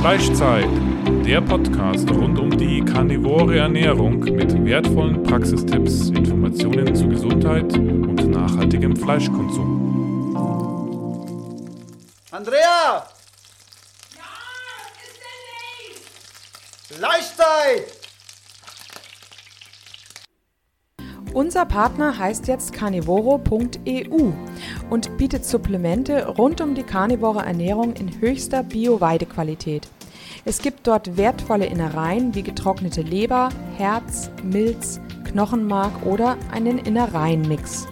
Fleischzeit, der Podcast rund um die karnivore Ernährung mit wertvollen Praxistipps, Informationen zu Gesundheit und nachhaltigem Fleischkonsum. Andrea! Ja, ist nicht? Fleischzeit! Unser Partner heißt jetzt carnivoro.eu und bietet Supplemente rund um die karnivore Ernährung in höchster Bio-Weidequalität. Es gibt dort wertvolle Innereien wie getrocknete Leber, Herz, Milz, Knochenmark oder einen Innereienmix.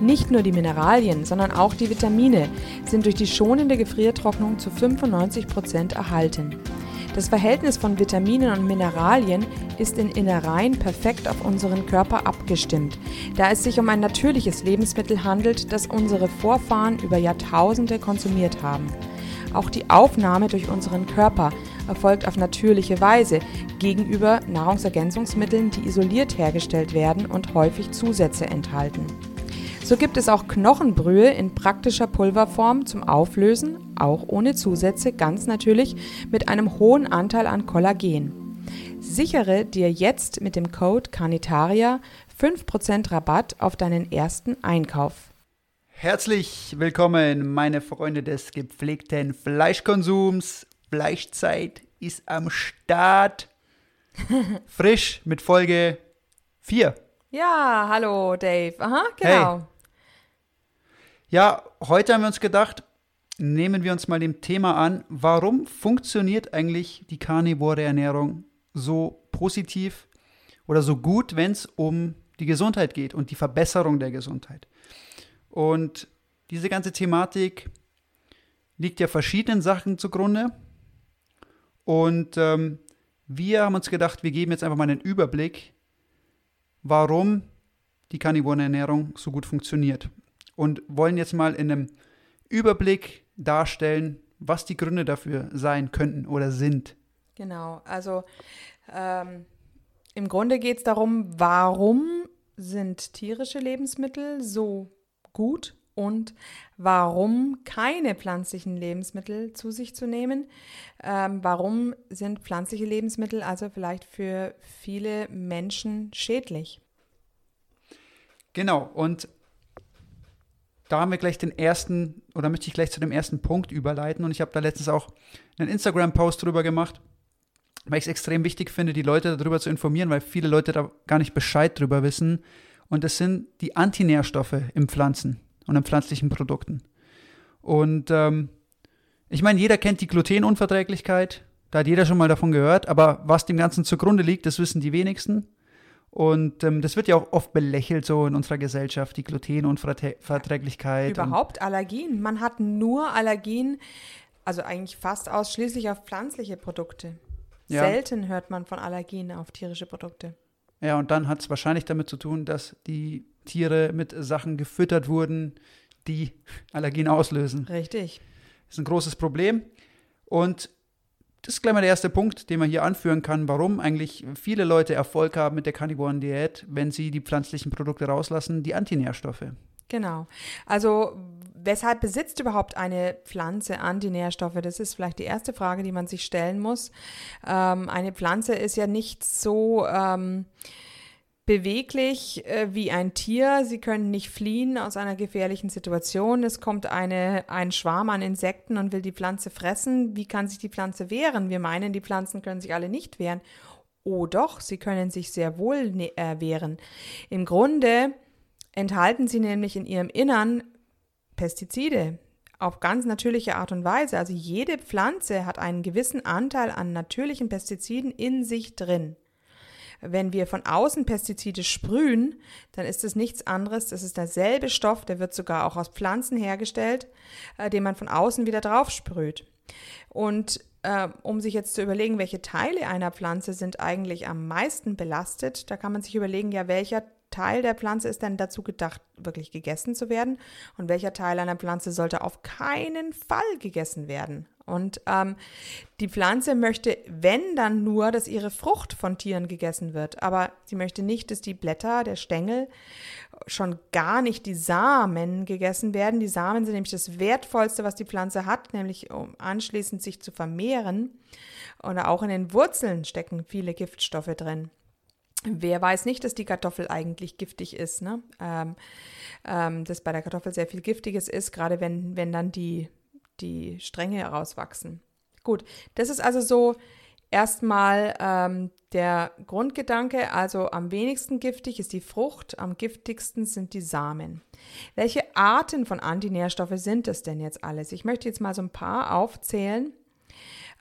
Nicht nur die Mineralien, sondern auch die Vitamine sind durch die schonende Gefriertrocknung zu 95 Prozent erhalten. Das Verhältnis von Vitaminen und Mineralien ist in Innereien perfekt auf unseren Körper abgestimmt, da es sich um ein natürliches Lebensmittel handelt, das unsere Vorfahren über Jahrtausende konsumiert haben. Auch die Aufnahme durch unseren Körper erfolgt auf natürliche Weise gegenüber Nahrungsergänzungsmitteln, die isoliert hergestellt werden und häufig Zusätze enthalten. So gibt es auch Knochenbrühe in praktischer Pulverform zum Auflösen, auch ohne Zusätze, ganz natürlich mit einem hohen Anteil an Kollagen. Sichere dir jetzt mit dem Code Carnitaria 5% Rabatt auf deinen ersten Einkauf. Herzlich willkommen, meine Freunde des gepflegten Fleischkonsums. Fleischzeit ist am Start. Frisch mit Folge 4. Ja, hallo Dave. Aha, genau. Hey. Ja, heute haben wir uns gedacht, nehmen wir uns mal dem Thema an, warum funktioniert eigentlich die karnivore Ernährung so positiv oder so gut, wenn es um die Gesundheit geht und die Verbesserung der Gesundheit. Und diese ganze Thematik liegt ja verschiedenen Sachen zugrunde. Und ähm, wir haben uns gedacht, wir geben jetzt einfach mal einen Überblick, warum die karnivore Ernährung so gut funktioniert und wollen jetzt mal in einem Überblick darstellen, was die Gründe dafür sein könnten oder sind. Genau, also ähm, im Grunde geht es darum, warum sind tierische Lebensmittel so gut und warum keine pflanzlichen Lebensmittel zu sich zu nehmen. Ähm, warum sind pflanzliche Lebensmittel also vielleicht für viele Menschen schädlich? Genau, und da haben wir gleich den ersten, oder möchte ich gleich zu dem ersten Punkt überleiten. Und ich habe da letztens auch einen Instagram-Post drüber gemacht, weil ich es extrem wichtig finde, die Leute darüber zu informieren, weil viele Leute da gar nicht Bescheid drüber wissen. Und das sind die Antinährstoffe im Pflanzen und in pflanzlichen Produkten. Und ähm, ich meine, jeder kennt die Glutenunverträglichkeit, da hat jeder schon mal davon gehört, aber was dem Ganzen zugrunde liegt, das wissen die wenigsten. Und ähm, das wird ja auch oft belächelt so in unserer Gesellschaft, die Glutenunverträglichkeit. Überhaupt Allergien. Man hat nur Allergien, also eigentlich fast ausschließlich auf pflanzliche Produkte. Ja. Selten hört man von Allergien auf tierische Produkte. Ja, und dann hat es wahrscheinlich damit zu tun, dass die Tiere mit Sachen gefüttert wurden, die Allergien auslösen. Richtig. Das ist ein großes Problem. Und das ist gleich mal der erste Punkt, den man hier anführen kann, warum eigentlich viele Leute Erfolg haben mit der karnivoren Diät, wenn sie die pflanzlichen Produkte rauslassen, die Antinährstoffe. Genau. Also weshalb besitzt überhaupt eine Pflanze Antinährstoffe? Das ist vielleicht die erste Frage, die man sich stellen muss. Ähm, eine Pflanze ist ja nicht so ähm, beweglich äh, wie ein Tier. Sie können nicht fliehen aus einer gefährlichen Situation. Es kommt eine, ein Schwarm an Insekten und will die Pflanze fressen. Wie kann sich die Pflanze wehren? Wir meinen, die Pflanzen können sich alle nicht wehren. Oh doch, sie können sich sehr wohl ne, äh, wehren. Im Grunde enthalten sie nämlich in ihrem Innern Pestizide auf ganz natürliche Art und Weise. Also jede Pflanze hat einen gewissen Anteil an natürlichen Pestiziden in sich drin. Wenn wir von außen Pestizide sprühen, dann ist es nichts anderes. Das ist derselbe Stoff, der wird sogar auch aus Pflanzen hergestellt, äh, den man von außen wieder drauf sprüht. Und äh, um sich jetzt zu überlegen, welche Teile einer Pflanze sind eigentlich am meisten belastet, da kann man sich überlegen, ja, welcher Teil der Pflanze ist denn dazu gedacht, wirklich gegessen zu werden und welcher Teil einer Pflanze sollte auf keinen Fall gegessen werden. Und ähm, die Pflanze möchte, wenn dann nur, dass ihre Frucht von Tieren gegessen wird. Aber sie möchte nicht, dass die Blätter, der Stängel, schon gar nicht die Samen gegessen werden. Die Samen sind nämlich das Wertvollste, was die Pflanze hat, nämlich um anschließend sich zu vermehren. Und auch in den Wurzeln stecken viele Giftstoffe drin. Wer weiß nicht, dass die Kartoffel eigentlich giftig ist, ne? Ähm, ähm, dass bei der Kartoffel sehr viel Giftiges ist, gerade wenn, wenn dann die, die Stränge herauswachsen. Gut, das ist also so erstmal ähm, der Grundgedanke, also am wenigsten giftig ist die Frucht, am giftigsten sind die Samen. Welche Arten von Antinährstoffe sind es denn jetzt alles? Ich möchte jetzt mal so ein paar aufzählen.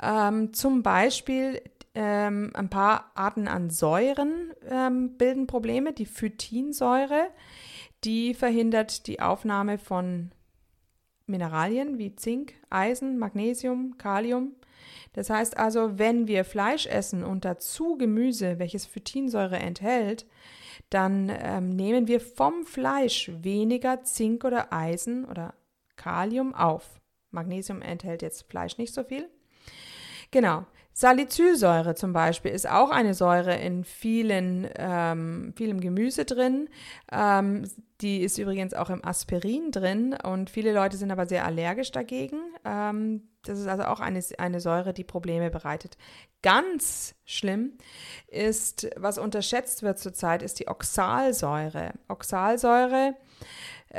Ähm, zum Beispiel ähm, ein paar Arten an Säuren ähm, bilden Probleme. Die Phytinsäure, die verhindert die Aufnahme von Mineralien wie Zink, Eisen, Magnesium, Kalium. Das heißt also, wenn wir Fleisch essen und dazu Gemüse, welches Phytinsäure enthält, dann ähm, nehmen wir vom Fleisch weniger Zink oder Eisen oder Kalium auf. Magnesium enthält jetzt Fleisch nicht so viel. Genau. Salicylsäure zum Beispiel ist auch eine Säure in vielen, ähm, vielem Gemüse drin. Ähm, die ist übrigens auch im Aspirin drin und viele Leute sind aber sehr allergisch dagegen. Ähm, das ist also auch eine, eine Säure, die Probleme bereitet. Ganz schlimm ist, was unterschätzt wird zurzeit, ist die Oxalsäure. Oxalsäure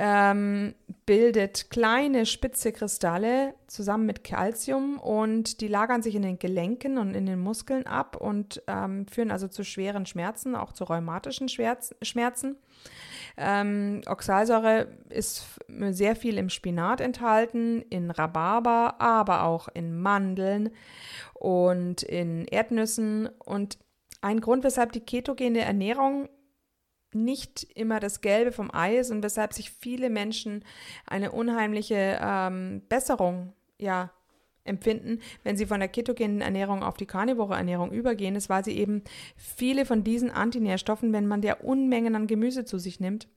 ähm, bildet kleine spitze Kristalle zusammen mit Calcium und die lagern sich in den Gelenken und in den Muskeln ab und ähm, führen also zu schweren Schmerzen, auch zu rheumatischen Schmerzen. Ähm, Oxalsäure ist sehr viel im Spinat enthalten, in Rhabarber, aber auch in Mandeln und in Erdnüssen. Und ein Grund, weshalb die ketogene Ernährung nicht immer das Gelbe vom Ei ist und weshalb sich viele Menschen eine unheimliche ähm, Besserung ja, empfinden, wenn sie von der ketogenen Ernährung auf die karnivore Ernährung übergehen, ist, weil sie eben viele von diesen Antinährstoffen, wenn man der Unmengen an Gemüse zu sich nimmt,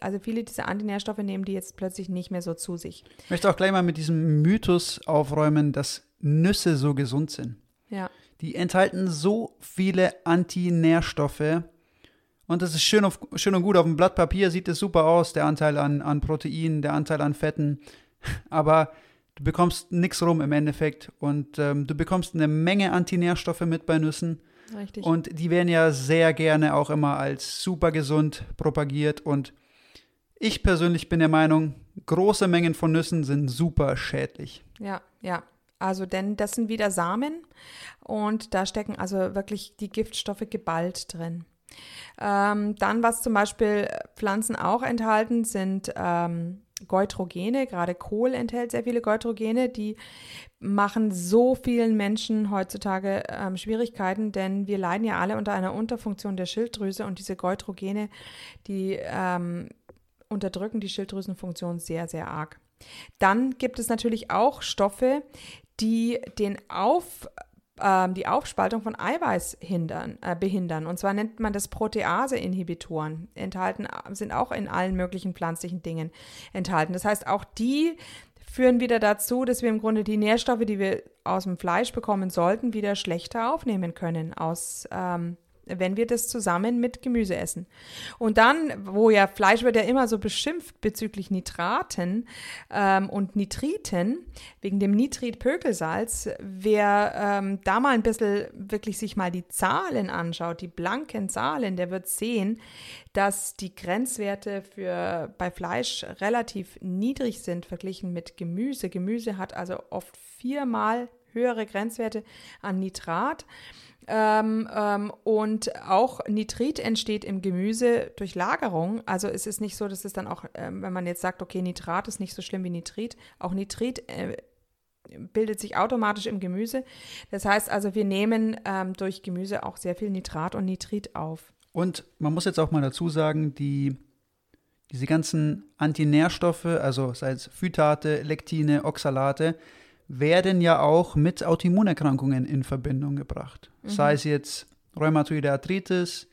also viele dieser Antinährstoffe nehmen die jetzt plötzlich nicht mehr so zu sich. Ich möchte auch gleich mal mit diesem Mythos aufräumen, dass Nüsse so gesund sind. Ja. Die enthalten so viele Antinährstoffe, und das ist schön, auf, schön und gut. Auf dem Blatt Papier sieht es super aus, der Anteil an, an Proteinen, der Anteil an Fetten. Aber du bekommst nichts rum im Endeffekt. Und ähm, du bekommst eine Menge Antinährstoffe mit bei Nüssen. Richtig. Und die werden ja sehr gerne auch immer als super gesund propagiert. Und ich persönlich bin der Meinung, große Mengen von Nüssen sind super schädlich. Ja, ja. Also, denn das sind wieder Samen und da stecken also wirklich die Giftstoffe geballt drin. Ähm, dann, was zum Beispiel Pflanzen auch enthalten, sind ähm, Geutrogene. Gerade Kohl enthält sehr viele Geutrogene, die machen so vielen Menschen heutzutage ähm, Schwierigkeiten, denn wir leiden ja alle unter einer Unterfunktion der Schilddrüse und diese Geutrogene, die ähm, unterdrücken die Schilddrüsenfunktion sehr, sehr arg. Dann gibt es natürlich auch Stoffe, die den Auf ähm, die Aufspaltung von Eiweiß hindern, äh, behindern. Und zwar nennt man das Protease-Inhibitoren. Enthalten sind auch in allen möglichen pflanzlichen Dingen enthalten. Das heißt, auch die führen wieder dazu, dass wir im Grunde die Nährstoffe, die wir aus dem Fleisch bekommen sollten, wieder schlechter aufnehmen können aus ähm, wenn wir das zusammen mit Gemüse essen. Und dann, wo ja Fleisch wird ja immer so beschimpft bezüglich Nitraten ähm, und Nitriten, wegen dem Nitritpökelsalz, wer ähm, da mal ein bisschen wirklich sich mal die Zahlen anschaut, die blanken Zahlen, der wird sehen, dass die Grenzwerte für bei Fleisch relativ niedrig sind verglichen mit Gemüse. Gemüse hat also oft viermal höhere Grenzwerte an Nitrat. Ähm, ähm, und auch Nitrit entsteht im Gemüse durch Lagerung. Also es ist nicht so, dass es dann auch, ähm, wenn man jetzt sagt, okay, Nitrat ist nicht so schlimm wie Nitrit, auch Nitrit äh, bildet sich automatisch im Gemüse. Das heißt also, wir nehmen ähm, durch Gemüse auch sehr viel Nitrat und Nitrit auf. Und man muss jetzt auch mal dazu sagen, die, diese ganzen Antinährstoffe, also sei es Phytate, Lektine, Oxalate, werden ja auch mit Autoimmunerkrankungen in Verbindung gebracht. Mhm. Sei es jetzt Rheumatoide Arthritis,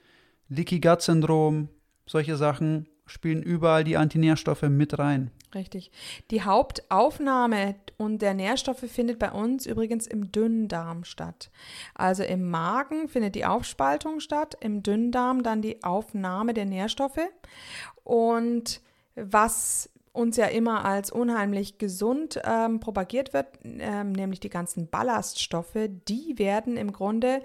Leaky Gut Syndrom, solche Sachen spielen überall die Antinährstoffe mit rein. Richtig. Die Hauptaufnahme und der Nährstoffe findet bei uns übrigens im Dünndarm statt. Also im Magen findet die Aufspaltung statt, im Dünndarm dann die Aufnahme der Nährstoffe. Und was uns ja immer als unheimlich gesund ähm, propagiert wird, ähm, nämlich die ganzen Ballaststoffe, die werden im Grunde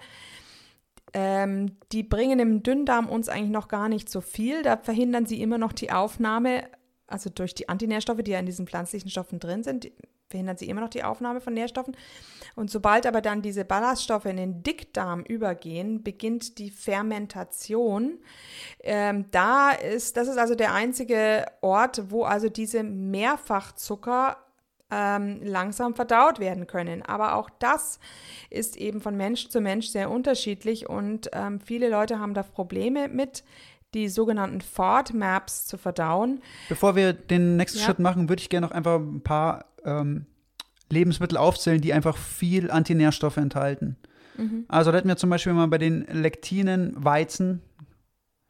ähm, die bringen im Dünndarm uns eigentlich noch gar nicht so viel. Da verhindern sie immer noch die Aufnahme, also durch die Antinährstoffe, die ja in diesen pflanzlichen Stoffen drin sind, verhindern sie immer noch die Aufnahme von Nährstoffen. Und sobald aber dann diese Ballaststoffe in den Dickdarm übergehen, beginnt die Fermentation. Ähm, da ist, das ist also der einzige Ort, wo also diese Mehrfachzucker ähm, langsam verdaut werden können. Aber auch das ist eben von Mensch zu Mensch sehr unterschiedlich und ähm, viele Leute haben da Probleme mit die sogenannten FODMAPs zu verdauen. Bevor wir den nächsten ja. Schritt machen, würde ich gerne noch einfach ein paar ähm, Lebensmittel aufzählen, die einfach viel Antinährstoffe enthalten. Mhm. Also da hätten wir zum Beispiel mal bei den Lektinen Weizen.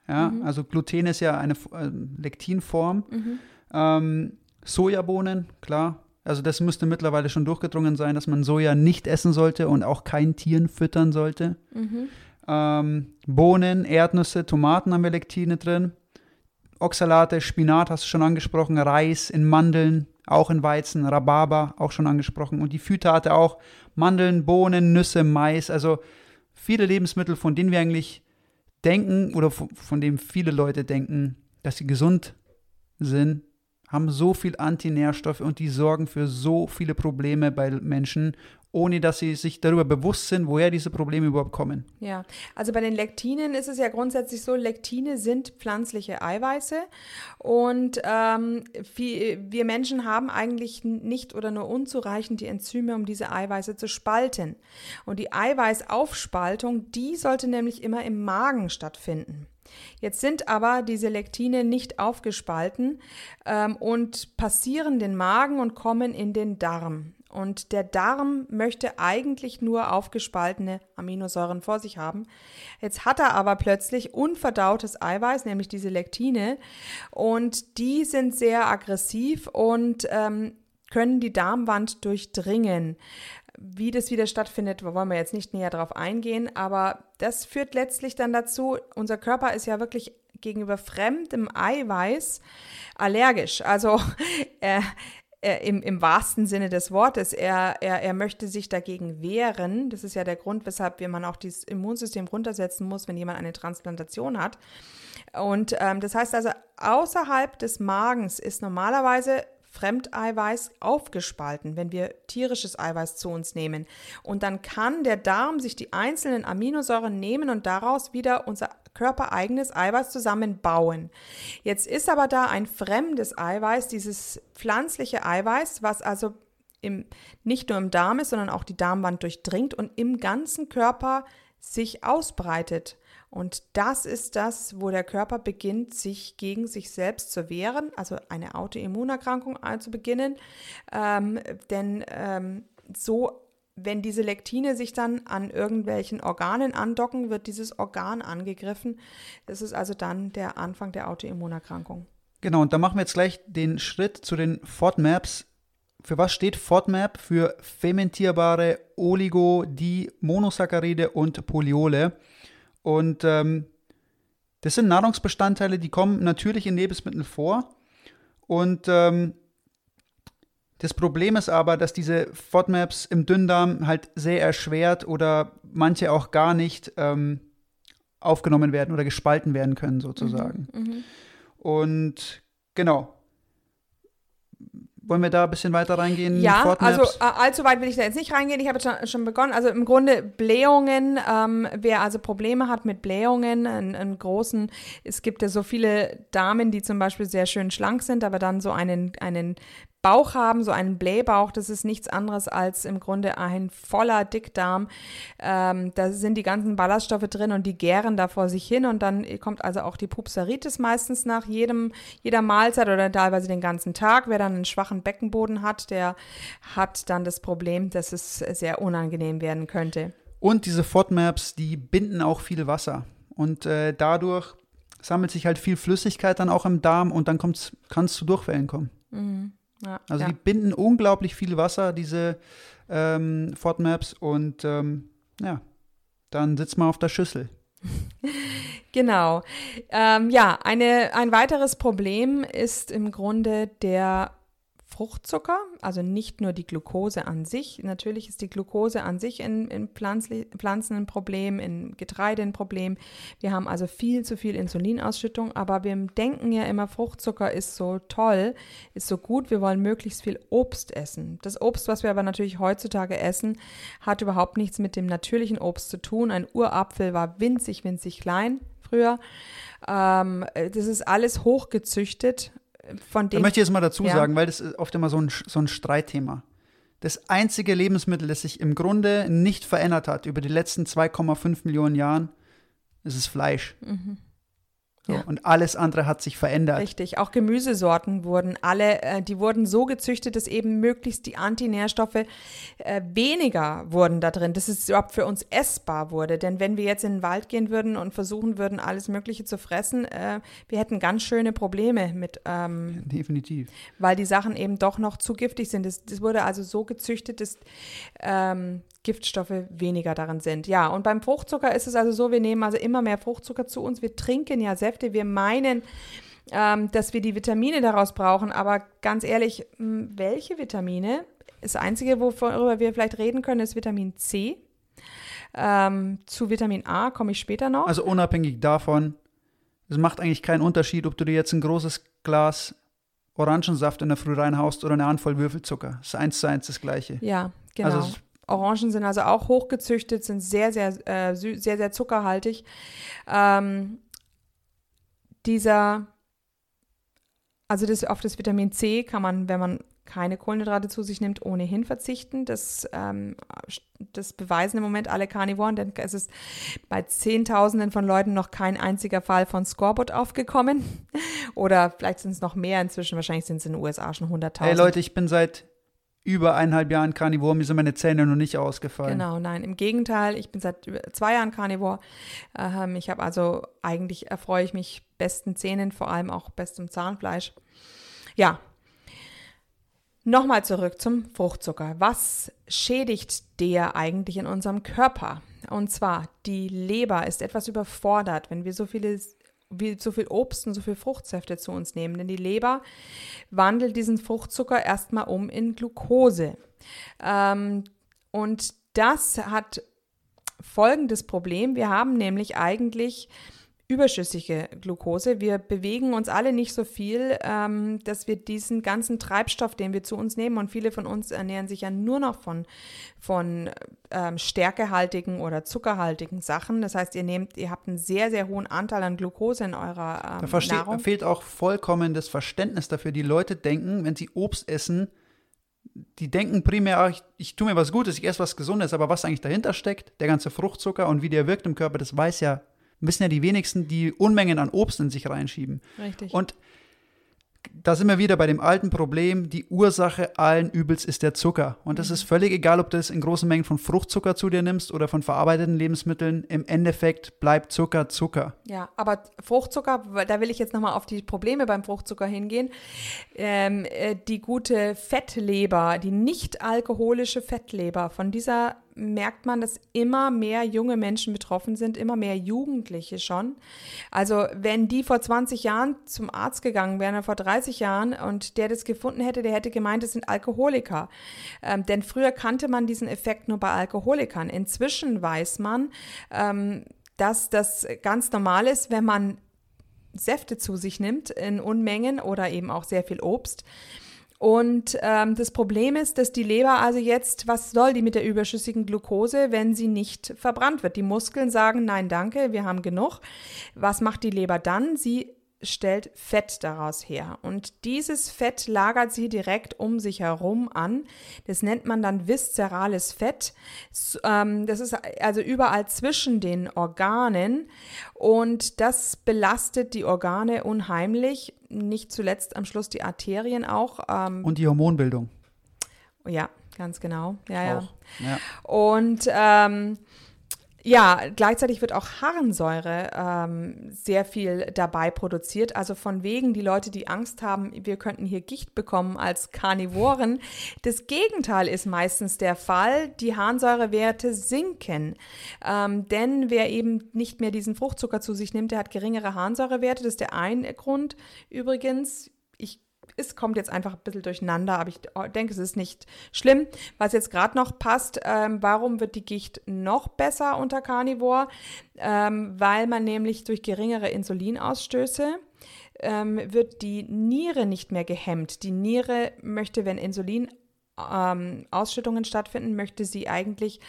Ja, mhm. also Gluten ist ja eine äh, Lektinform. Mhm. Ähm, Sojabohnen, klar, also das müsste mittlerweile schon durchgedrungen sein, dass man Soja nicht essen sollte und auch kein Tieren füttern sollte. Mhm. Ähm, Bohnen, Erdnüsse, Tomaten haben wir Lektine drin. Oxalate, Spinat hast du schon angesprochen, Reis in Mandeln, auch in Weizen, Rhabarber auch schon angesprochen. Und die Phytate auch Mandeln, Bohnen, Nüsse, Mais. Also viele Lebensmittel, von denen wir eigentlich denken oder von denen viele Leute denken, dass sie gesund sind, haben so viel Antinährstoffe und die sorgen für so viele Probleme bei Menschen, ohne dass sie sich darüber bewusst sind, woher diese Probleme überhaupt kommen. Ja, also bei den Lektinen ist es ja grundsätzlich so, Lektine sind pflanzliche Eiweiße und ähm, wir Menschen haben eigentlich nicht oder nur unzureichend die Enzyme, um diese Eiweiße zu spalten. Und die Eiweißaufspaltung, die sollte nämlich immer im Magen stattfinden. Jetzt sind aber diese Lektine nicht aufgespalten ähm, und passieren den Magen und kommen in den Darm. Und der Darm möchte eigentlich nur aufgespaltene Aminosäuren vor sich haben. Jetzt hat er aber plötzlich unverdautes Eiweiß, nämlich diese Lektine. Und die sind sehr aggressiv und ähm, können die Darmwand durchdringen. Wie das wieder stattfindet, wollen wir jetzt nicht näher darauf eingehen, aber das führt letztlich dann dazu, unser Körper ist ja wirklich gegenüber fremdem Eiweiß allergisch. Also äh, äh, im, im wahrsten Sinne des Wortes. Er, er, er möchte sich dagegen wehren. Das ist ja der Grund, weshalb man auch dieses Immunsystem runtersetzen muss, wenn jemand eine Transplantation hat. Und ähm, das heißt also, außerhalb des Magens ist normalerweise Fremdeiweiß aufgespalten, wenn wir tierisches Eiweiß zu uns nehmen. Und dann kann der Darm sich die einzelnen Aminosäuren nehmen und daraus wieder unser körpereigenes Eiweiß zusammenbauen. Jetzt ist aber da ein fremdes Eiweiß, dieses pflanzliche Eiweiß, was also im, nicht nur im Darm ist, sondern auch die Darmwand durchdringt und im ganzen Körper sich ausbreitet. Und das ist das, wo der Körper beginnt, sich gegen sich selbst zu wehren, also eine Autoimmunerkrankung zu beginnen. Ähm, denn ähm, so, wenn diese Lektine sich dann an irgendwelchen Organen andocken, wird dieses Organ angegriffen. Das ist also dann der Anfang der Autoimmunerkrankung. Genau, und da machen wir jetzt gleich den Schritt zu den FODMAPs. Für was steht FODMAP? Für fermentierbare Oligo, die Monosaccharide und Poliole. Und ähm, das sind Nahrungsbestandteile, die kommen natürlich in Lebensmitteln vor. Und ähm, das Problem ist aber, dass diese FODMAPs im Dünndarm halt sehr erschwert oder manche auch gar nicht ähm, aufgenommen werden oder gespalten werden können, sozusagen. Mhm, mh. Und genau, wollen wir da ein bisschen weiter reingehen? Ja, also äh, allzu weit will ich da jetzt nicht reingehen. Ich habe schon, schon begonnen. Also im Grunde Blähungen, ähm, wer also Probleme hat mit Blähungen, einen, einen, großen, es gibt ja so viele Damen, die zum Beispiel sehr schön schlank sind, aber dann so einen, einen Bauch haben, so einen Blähbauch, das ist nichts anderes als im Grunde ein voller Dickdarm. Ähm, da sind die ganzen Ballaststoffe drin und die gären da vor sich hin und dann kommt also auch die Pupsaritis meistens nach jedem, jeder Mahlzeit oder teilweise den ganzen Tag. Wer dann einen schwachen Beckenboden hat, der hat dann das Problem, dass es sehr unangenehm werden könnte. Und diese FODMAPs, die binden auch viel Wasser und äh, dadurch sammelt sich halt viel Flüssigkeit dann auch im Darm und dann kann es zu Durchfällen kommen. Mhm. Ja, Also ja. die binden unglaublich viel Wasser, diese ähm, FODMAPs und ähm, ja, dann sitzt man auf der Schüssel. Genau. Ähm, ja, eine, ein weiteres Problem ist im Grunde der Fruchtzucker, also nicht nur die Glucose an sich. Natürlich ist die Glucose an sich in, in Pflanzen ein Problem, in Getreide ein Problem. Wir haben also viel zu viel Insulinausschüttung, aber wir denken ja immer, Fruchtzucker ist so toll, ist so gut, wir wollen möglichst viel Obst essen. Das Obst, was wir aber natürlich heutzutage essen, hat überhaupt nichts mit dem natürlichen Obst zu tun. Ein Urapfel war winzig, winzig klein früher. Ähm, das ist alles hochgezüchtet. Von Da dem möchte ich jetzt mal dazu Ja. sagen, weil das ist oft immer so ein, so ein Streitthema. Das einzige Lebensmittel, das sich im Grunde nicht verändert hat über die letzten 2,5 Millionen Jahren, ist das Fleisch. So. Ja. Und alles andere hat sich verändert. Richtig, auch Gemüsesorten wurden alle, äh, die wurden so gezüchtet, dass eben möglichst die Antinährstoffe äh, weniger wurden da drin, dass es überhaupt für uns essbar wurde. Denn wenn wir jetzt in den Wald gehen würden und versuchen würden, alles Mögliche zu fressen, äh, wir hätten ganz schöne Probleme mit, ähm, Definitiv. weil die Sachen eben doch noch zu giftig sind. Das, das wurde also so gezüchtet, dass ähm, Giftstoffe weniger darin sind. Ja, und beim Fruchtzucker ist es also so, wir nehmen also immer mehr Fruchtzucker zu uns. Wir trinken ja Säfte, wir meinen, ähm, dass wir die Vitamine daraus brauchen, aber ganz ehrlich, welche Vitamine? Das Einzige, worüber wir vielleicht reden können, ist Vitamin C. Ähm, zu Vitamin A komme ich später noch. Also unabhängig davon, es macht eigentlich keinen Unterschied, ob du dir jetzt ein großes Glas Orangensaft in der Früh reinhaust oder eine Handvoll Würfelzucker. Das ist eins zu eins das Gleiche. Ja, genau. Also Orangen sind also auch hochgezüchtet, sind sehr, sehr, äh, sehr, sehr zuckerhaltig. Ähm, dieser, also das, auf das Vitamin C kann man, wenn man keine Kohlenhydrate zu sich nimmt, ohnehin verzichten. Das, ähm, das beweisen im Moment alle Karnivoren, denn es ist bei Zehntausenden von Leuten noch kein einziger Fall von Scorbut aufgekommen. Oder vielleicht sind es noch mehr inzwischen, wahrscheinlich sind es in den USA schon 100.000. Hey Leute, ich bin seit über eineinhalb Jahren Carnivore, mir sind meine Zähne noch nicht ausgefallen. Genau, nein, im Gegenteil, ich bin seit zwei Jahren Carnivore. Ähm, ich habe also eigentlich erfreue ich mich besten Zähnen, vor allem auch bestem Zahnfleisch. Ja. Nochmal zurück zum Fruchtzucker. Was schädigt der eigentlich in unserem Körper? Und zwar, die Leber ist etwas überfordert, wenn wir so viele wie so viel Obst und so viel Fruchtsäfte zu uns nehmen. Denn die Leber wandelt diesen Fruchtzucker erstmal um in Glucose. Ähm, und das hat folgendes Problem. Wir haben nämlich eigentlich überschüssige Glucose. Wir bewegen uns alle nicht so viel, ähm, dass wir diesen ganzen Treibstoff, den wir zu uns nehmen, und viele von uns ernähren sich ja nur noch von, von ähm, stärkehaltigen oder zuckerhaltigen Sachen. Das heißt, ihr nehmt, ihr habt einen sehr, sehr hohen Anteil an Glucose in eurer ähm, Da Nahrung. fehlt auch vollkommen das Verständnis dafür. Die Leute denken, wenn sie Obst essen, die denken primär, ah, ich, ich tue mir was Gutes, ich esse was Gesundes, aber was eigentlich dahinter steckt, der ganze Fruchtzucker und wie der wirkt im Körper, das weiß ja, wissen ja die wenigsten, die Unmengen an Obst in sich reinschieben. Richtig. Und da sind wir wieder bei dem alten Problem, die Ursache allen Übels ist der Zucker. Und das ist völlig egal, ob du das in großen Mengen von Fruchtzucker zu dir nimmst oder von verarbeiteten Lebensmitteln. Im Endeffekt bleibt Zucker Zucker. Ja, aber Fruchtzucker, da will ich jetzt nochmal auf die Probleme beim Fruchtzucker hingehen. Ähm, äh, die gute Fettleber, die nicht alkoholische Fettleber, von dieser merkt man, dass immer mehr junge Menschen betroffen sind, immer mehr Jugendliche schon. Also wenn die vor 20 Jahren zum Arzt gegangen wären vor 30 Jahren und der das gefunden hätte, der hätte gemeint, das sind Alkoholiker. Ähm, denn früher kannte man diesen Effekt nur bei Alkoholikern. Inzwischen weiß man, ähm, dass das ganz normal ist, wenn man Säfte zu sich nimmt in Unmengen oder eben auch sehr viel Obst. Und ähm, das Problem ist, dass die Leber also jetzt, was soll die mit der überschüssigen Glucose, wenn sie nicht verbrannt wird? Die Muskeln sagen, nein, danke, wir haben genug. Was macht die Leber dann? Sie stellt Fett daraus her. Und dieses Fett lagert sie direkt um sich herum an. Das nennt man dann viszerales Fett. Ähm, Das ist also überall zwischen den Organen und das belastet die Organe unheimlich. Nicht zuletzt am Schluss die Arterien auch. Ähm, Und die Hormonbildung ja, ganz genau. Ja, ja. Ja. Und ähm, Ja, gleichzeitig wird auch Harnsäure ähm, sehr viel dabei produziert. Also von wegen die Leute, die Angst haben, wir könnten hier Gicht bekommen als Karnivoren. Das Gegenteil ist meistens der Fall. Die Harnsäurewerte sinken. Ähm, denn wer eben nicht mehr diesen Fruchtzucker zu sich nimmt, der hat geringere Harnsäurewerte. Das ist der eine Grund. Übrigens, ich es kommt jetzt einfach ein bisschen durcheinander, aber ich denke, es ist nicht schlimm. Was jetzt gerade noch passt, ähm, warum wird die Gicht noch besser unter Carnivore? Ähm, weil man nämlich durch geringere Insulinausstöße ähm, wird die Niere nicht mehr gehemmt. Die Niere möchte, wenn Insulin ähm, Ausschüttungen stattfinden, möchte sie eigentlich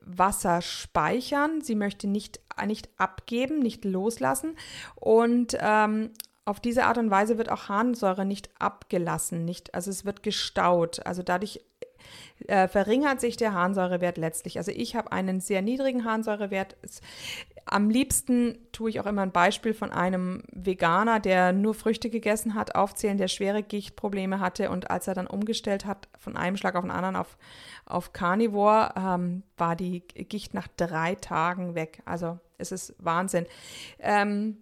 Wasser speichern. Sie möchte nicht, nicht abgeben, nicht loslassen. Und ähm, auf diese Art und Weise wird auch Harnsäure nicht abgelassen, nicht, also es wird gestaut. Also dadurch äh, verringert sich der Harnsäurewert letztlich. Also ich habe einen sehr niedrigen Harnsäurewert. Am liebsten tue ich auch immer ein Beispiel von einem Veganer, der nur Früchte gegessen hat, aufzählen, der schwere Gichtprobleme hatte und als er dann umgestellt hat von einem Schlag auf den anderen auf, auf Carnivore, ähm, war die Gicht nach drei Tagen weg. Also es ist Wahnsinn. Ähm,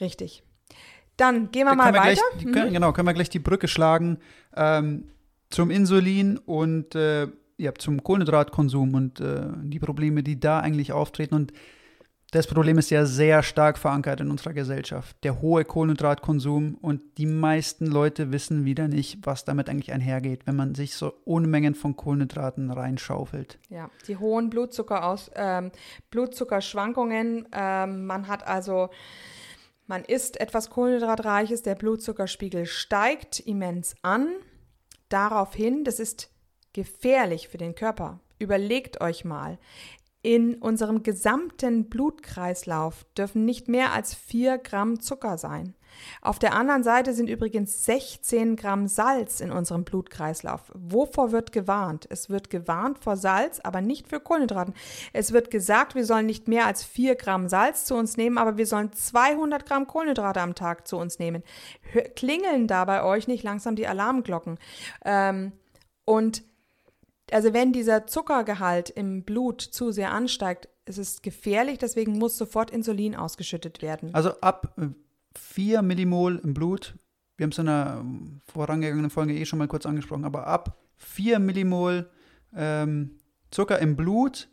richtig. Dann gehen wir mal wir weiter. Gleich, mhm. können, genau, können wir gleich die Brücke schlagen ähm, zum Insulin und äh, ja, zum Kohlenhydratkonsum und äh, die Probleme, die da eigentlich auftreten. Und das Problem ist ja sehr stark verankert in unserer Gesellschaft. Der hohe Kohlenhydratkonsum und die meisten Leute wissen wieder nicht, was damit eigentlich einhergeht, wenn man sich so Unmengen von Kohlenhydraten reinschaufelt. Ja, die hohen Blutzuckeraus, ähm, Blutzuckerschwankungen. Ähm, man hat also man isst etwas Kohlenhydratreiches, der Blutzuckerspiegel steigt immens an. Daraufhin, das ist gefährlich für den Körper. Überlegt euch mal, in unserem gesamten Blutkreislauf dürfen nicht mehr als 4 Gramm Zucker sein. Auf der anderen Seite sind übrigens 16 Gramm Salz in unserem Blutkreislauf. Wovor wird gewarnt? Es wird gewarnt vor Salz, aber nicht für Kohlenhydraten. Es wird gesagt, wir sollen nicht mehr als 4 Gramm Salz zu uns nehmen, aber wir sollen 200 Gramm Kohlenhydrate am Tag zu uns nehmen. Klingeln da bei euch nicht langsam die Alarmglocken? Ähm, und also wenn dieser Zuckergehalt im Blut zu sehr ansteigt, ist es gefährlich, deswegen muss sofort Insulin ausgeschüttet werden. Also ab 4 äh, Millimol im Blut, wir haben es in einer ähm, vorangegangenen Folge eh schon mal kurz angesprochen, aber ab 4 Millimol ähm, Zucker im Blut,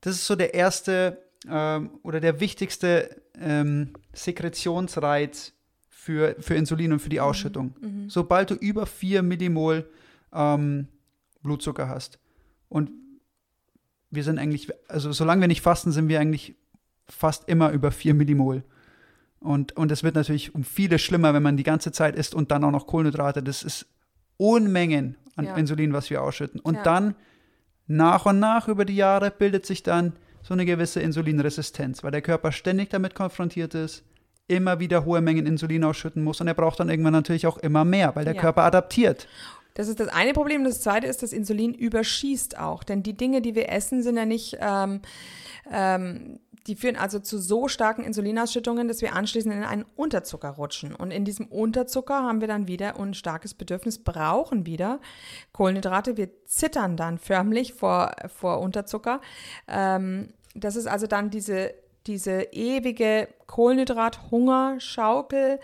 das ist so der erste ähm, oder der wichtigste ähm, Sekretionsreiz für, für Insulin und für die mhm. Ausschüttung. Mhm. Sobald du über 4 Millimol ähm, Blutzucker hast. Und wir sind eigentlich, also solange wir nicht fasten, sind wir eigentlich fast immer über 4 Millimol. Und, und es wird natürlich um vieles schlimmer, wenn man die ganze Zeit isst und dann auch noch Kohlenhydrate. Das ist Unmengen an ja. Insulin, was wir ausschütten. Und ja. dann nach und nach über die Jahre bildet sich dann so eine gewisse Insulinresistenz, weil der Körper ständig damit konfrontiert ist, immer wieder hohe Mengen Insulin ausschütten muss und er braucht dann irgendwann natürlich auch immer mehr, weil der ja. Körper adaptiert. Das ist das eine Problem. Das zweite ist, das Insulin überschießt auch. Denn die Dinge, die wir essen, sind ja nicht, ähm, ähm, die führen also zu so starken Insulinausschüttungen, dass wir anschließend in einen Unterzucker rutschen. Und in diesem Unterzucker haben wir dann wieder ein starkes Bedürfnis, brauchen wieder Kohlenhydrate. Wir zittern dann förmlich vor, vor Unterzucker. Ähm, das ist also dann diese, diese ewige Kohlenhydrat-Hungerschaukel,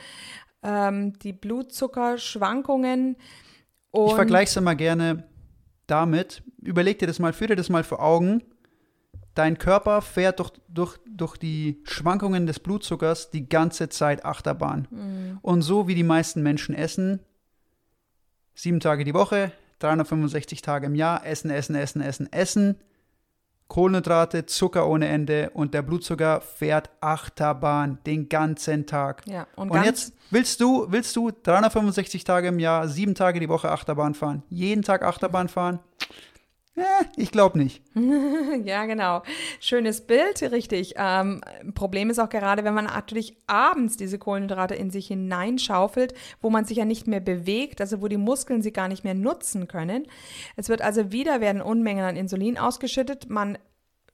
ähm, die Blutzuckerschwankungen, und ich vergleiche es immer gerne damit. Überleg dir das mal, führe dir das mal vor Augen. Dein Körper fährt durch, durch, durch die Schwankungen des Blutzuckers die ganze Zeit Achterbahn. Mhm. Und so wie die meisten Menschen essen, sieben Tage die Woche, 365 Tage im Jahr, essen, essen, essen, essen, essen, Kohlenhydrate, Zucker ohne Ende und der Blutzucker fährt Achterbahn den ganzen Tag. Ja, und, und jetzt willst du, willst du 365 Tage im Jahr, sieben Tage die Woche Achterbahn fahren, jeden Tag Achterbahn fahren? Ich glaube nicht. ja, genau. Schönes Bild, richtig. Ähm, Problem ist auch gerade, wenn man natürlich abends diese Kohlenhydrate in sich hineinschaufelt, wo man sich ja nicht mehr bewegt, also wo die Muskeln sie gar nicht mehr nutzen können. Es wird also wieder werden Unmengen an Insulin ausgeschüttet. Man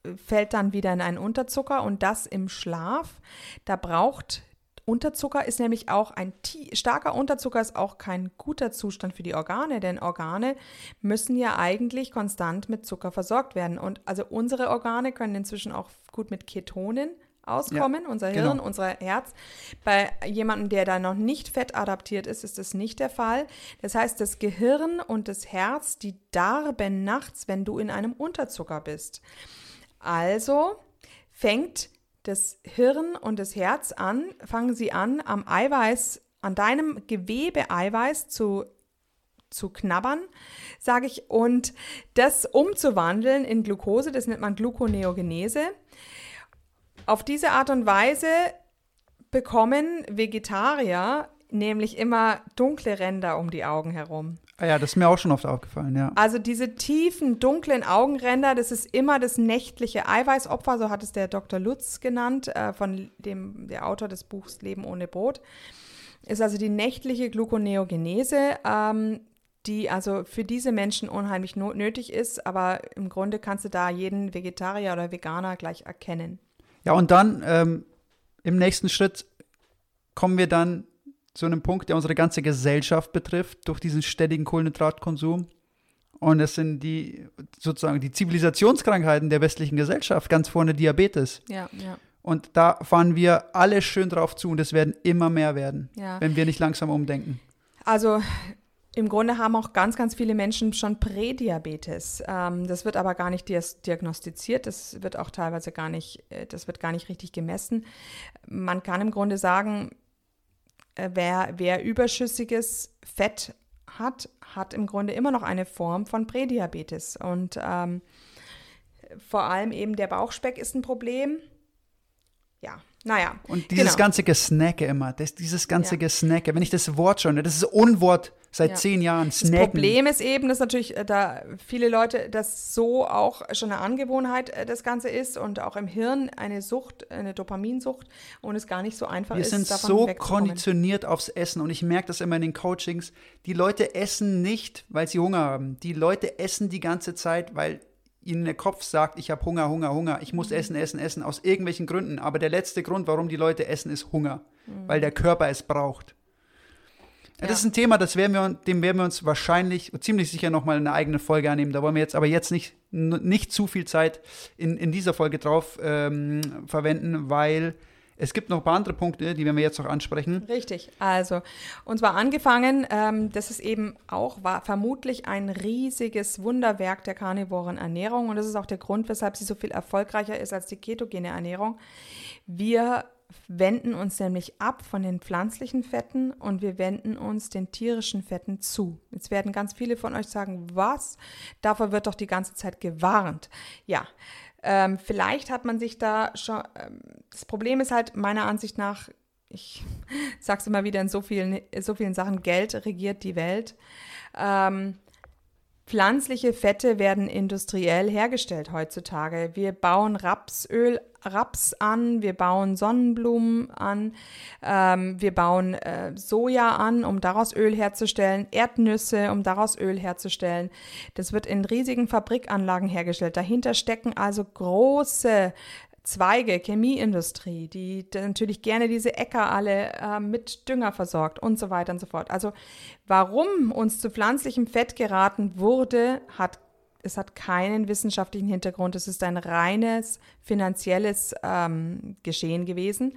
äh, fällt dann wieder in einen Unterzucker und das im Schlaf. Da braucht Unterzucker ist nämlich auch ein starker Unterzucker ist auch kein guter Zustand für die Organe, denn Organe müssen ja eigentlich konstant mit Zucker versorgt werden. Und also unsere Organe können inzwischen auch gut mit Ketonen auskommen, ja, unser Hirn, genau. unser Herz. Bei jemandem, der da noch nicht fettadaptiert ist, ist das nicht der Fall. Das heißt, das Gehirn und das Herz, die darben nachts, wenn du in einem Unterzucker bist. Also fängt das Hirn und das Herz an, fangen sie an, am Eiweiß, an deinem Gewebe-Eiweiß zu zu knabbern, sage ich, und das umzuwandeln in Glucose, das nennt man Gluconeogenese. Auf diese Art und Weise bekommen Vegetarier nämlich immer dunkle Ränder um die Augen herum. Ah ja, das ist mir auch schon oft aufgefallen, ja. Also diese tiefen, dunklen Augenränder, das ist immer das nächtliche Eiweißopfer, so hat es der Dr. Lutz genannt, äh, von dem der Autor des Buchs Leben ohne Brot. Ist also die nächtliche Gluconeogenese, ähm, die also für diese Menschen unheimlich no nötig ist, aber im Grunde kannst du da jeden Vegetarier oder Veganer gleich erkennen. Ja, und dann ähm, im nächsten Schritt kommen wir dann zu einem Punkt, der unsere ganze Gesellschaft betrifft, durch diesen ständigen Kohlenhydratkonsum. Und es sind die sozusagen die Zivilisationskrankheiten der westlichen Gesellschaft, ganz vorne Diabetes. Ja, ja. Und da fahren wir alle schön drauf zu und es werden immer mehr werden, ja. wenn wir nicht langsam umdenken. Also im Grunde haben auch ganz, ganz viele Menschen schon Prädiabetes. Ähm, das wird aber gar nicht diagnostiziert, das wird auch teilweise gar nicht, äh, das wird gar nicht richtig gemessen. Man kann im Grunde sagen, wer, wer überschüssiges Fett hat, hat im Grunde immer noch eine Form von Prädiabetes. Und ähm, vor allem eben der Bauchspeck ist ein Problem. Ja, naja. Und dieses genau. ganze Gesnacke immer, das, dieses ganze ja. Gesnacke, wenn ich das Wort schon, das ist Unwort seit ja. zehn Jahren, Snacken. Das Problem ist eben, dass natürlich äh, da viele Leute das so auch schon eine Angewohnheit äh, das Ganze ist und auch im Hirn eine Sucht, eine Dopaminsucht und es gar nicht so einfach Wir ist, Wir sind so konditioniert aufs Essen und ich merke das immer in den Coachings. Die Leute essen nicht, weil sie Hunger haben. Die Leute essen die ganze Zeit, weil ihnen der Kopf sagt, ich habe Hunger, Hunger, Hunger, ich muss mhm. essen, essen, essen, aus irgendwelchen Gründen. Aber der letzte Grund, warum die Leute essen, ist Hunger, mhm. weil der Körper es braucht. Ja. Das ist ein Thema, das werden wir, dem werden wir uns wahrscheinlich, ziemlich sicher nochmal eine eigene Folge annehmen. Da wollen wir jetzt aber jetzt nicht, nicht zu viel Zeit in, in dieser Folge drauf ähm, verwenden, weil es gibt noch ein paar andere Punkte, die werden wir jetzt noch ansprechen. Richtig. Also, und zwar angefangen, ähm, das ist eben auch war vermutlich ein riesiges Wunderwerk der karnivoren Ernährung und das ist auch der Grund, weshalb sie so viel erfolgreicher ist als die ketogene Ernährung. Wir wenden uns nämlich ab von den pflanzlichen Fetten und wir wenden uns den tierischen Fetten zu. Jetzt werden ganz viele von euch sagen, was? Davor wird doch die ganze Zeit gewarnt. Ja, ähm, vielleicht hat man sich da schon. Ähm, das Problem ist halt meiner Ansicht nach, ich sag's immer wieder in so vielen, so vielen Sachen, Geld regiert die Welt. Ähm, Pflanzliche Fette werden industriell hergestellt heutzutage. Wir bauen Rapsöl, Raps an, wir bauen Sonnenblumen an, ähm, wir bauen äh, Soja an, um daraus Öl herzustellen, Erdnüsse, um daraus Öl herzustellen. Das wird in riesigen Fabrikanlagen hergestellt. Dahinter stecken also große Zweige, Chemieindustrie, die natürlich gerne diese Äcker alle äh, mit Dünger versorgt und so weiter und so fort. Also warum uns zu pflanzlichem Fett geraten wurde, hat es hat keinen wissenschaftlichen Hintergrund. Es ist ein reines finanzielles ähm, Geschehen gewesen.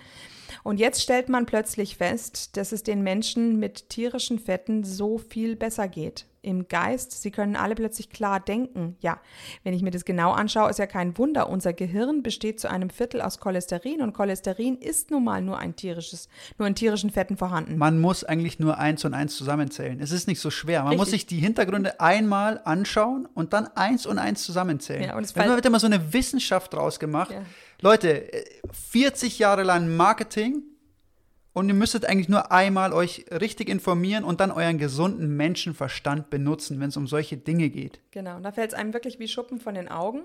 Und jetzt stellt man plötzlich fest, dass es den Menschen mit tierischen Fetten so viel besser geht im Geist. Sie können alle plötzlich klar denken. Ja, wenn ich mir das genau anschaue, ist ja kein Wunder. Unser Gehirn besteht zu einem Viertel aus Cholesterin und Cholesterin ist nun mal nur ein tierisches, nur in tierischen Fetten vorhanden. Man muss eigentlich nur eins und eins zusammenzählen. Es ist nicht so schwer. Man Richtig. muss sich die Hintergründe einmal anschauen und dann eins und eins zusammenzählen. Ja, und es wird immer so eine Wissenschaft draus gemacht. Ja. Leute, 40 Jahre lang Marketing und ihr müsstet eigentlich nur einmal euch richtig informieren und dann euren gesunden Menschenverstand benutzen, wenn es um solche Dinge geht. Genau, da fällt es einem wirklich wie Schuppen von den Augen.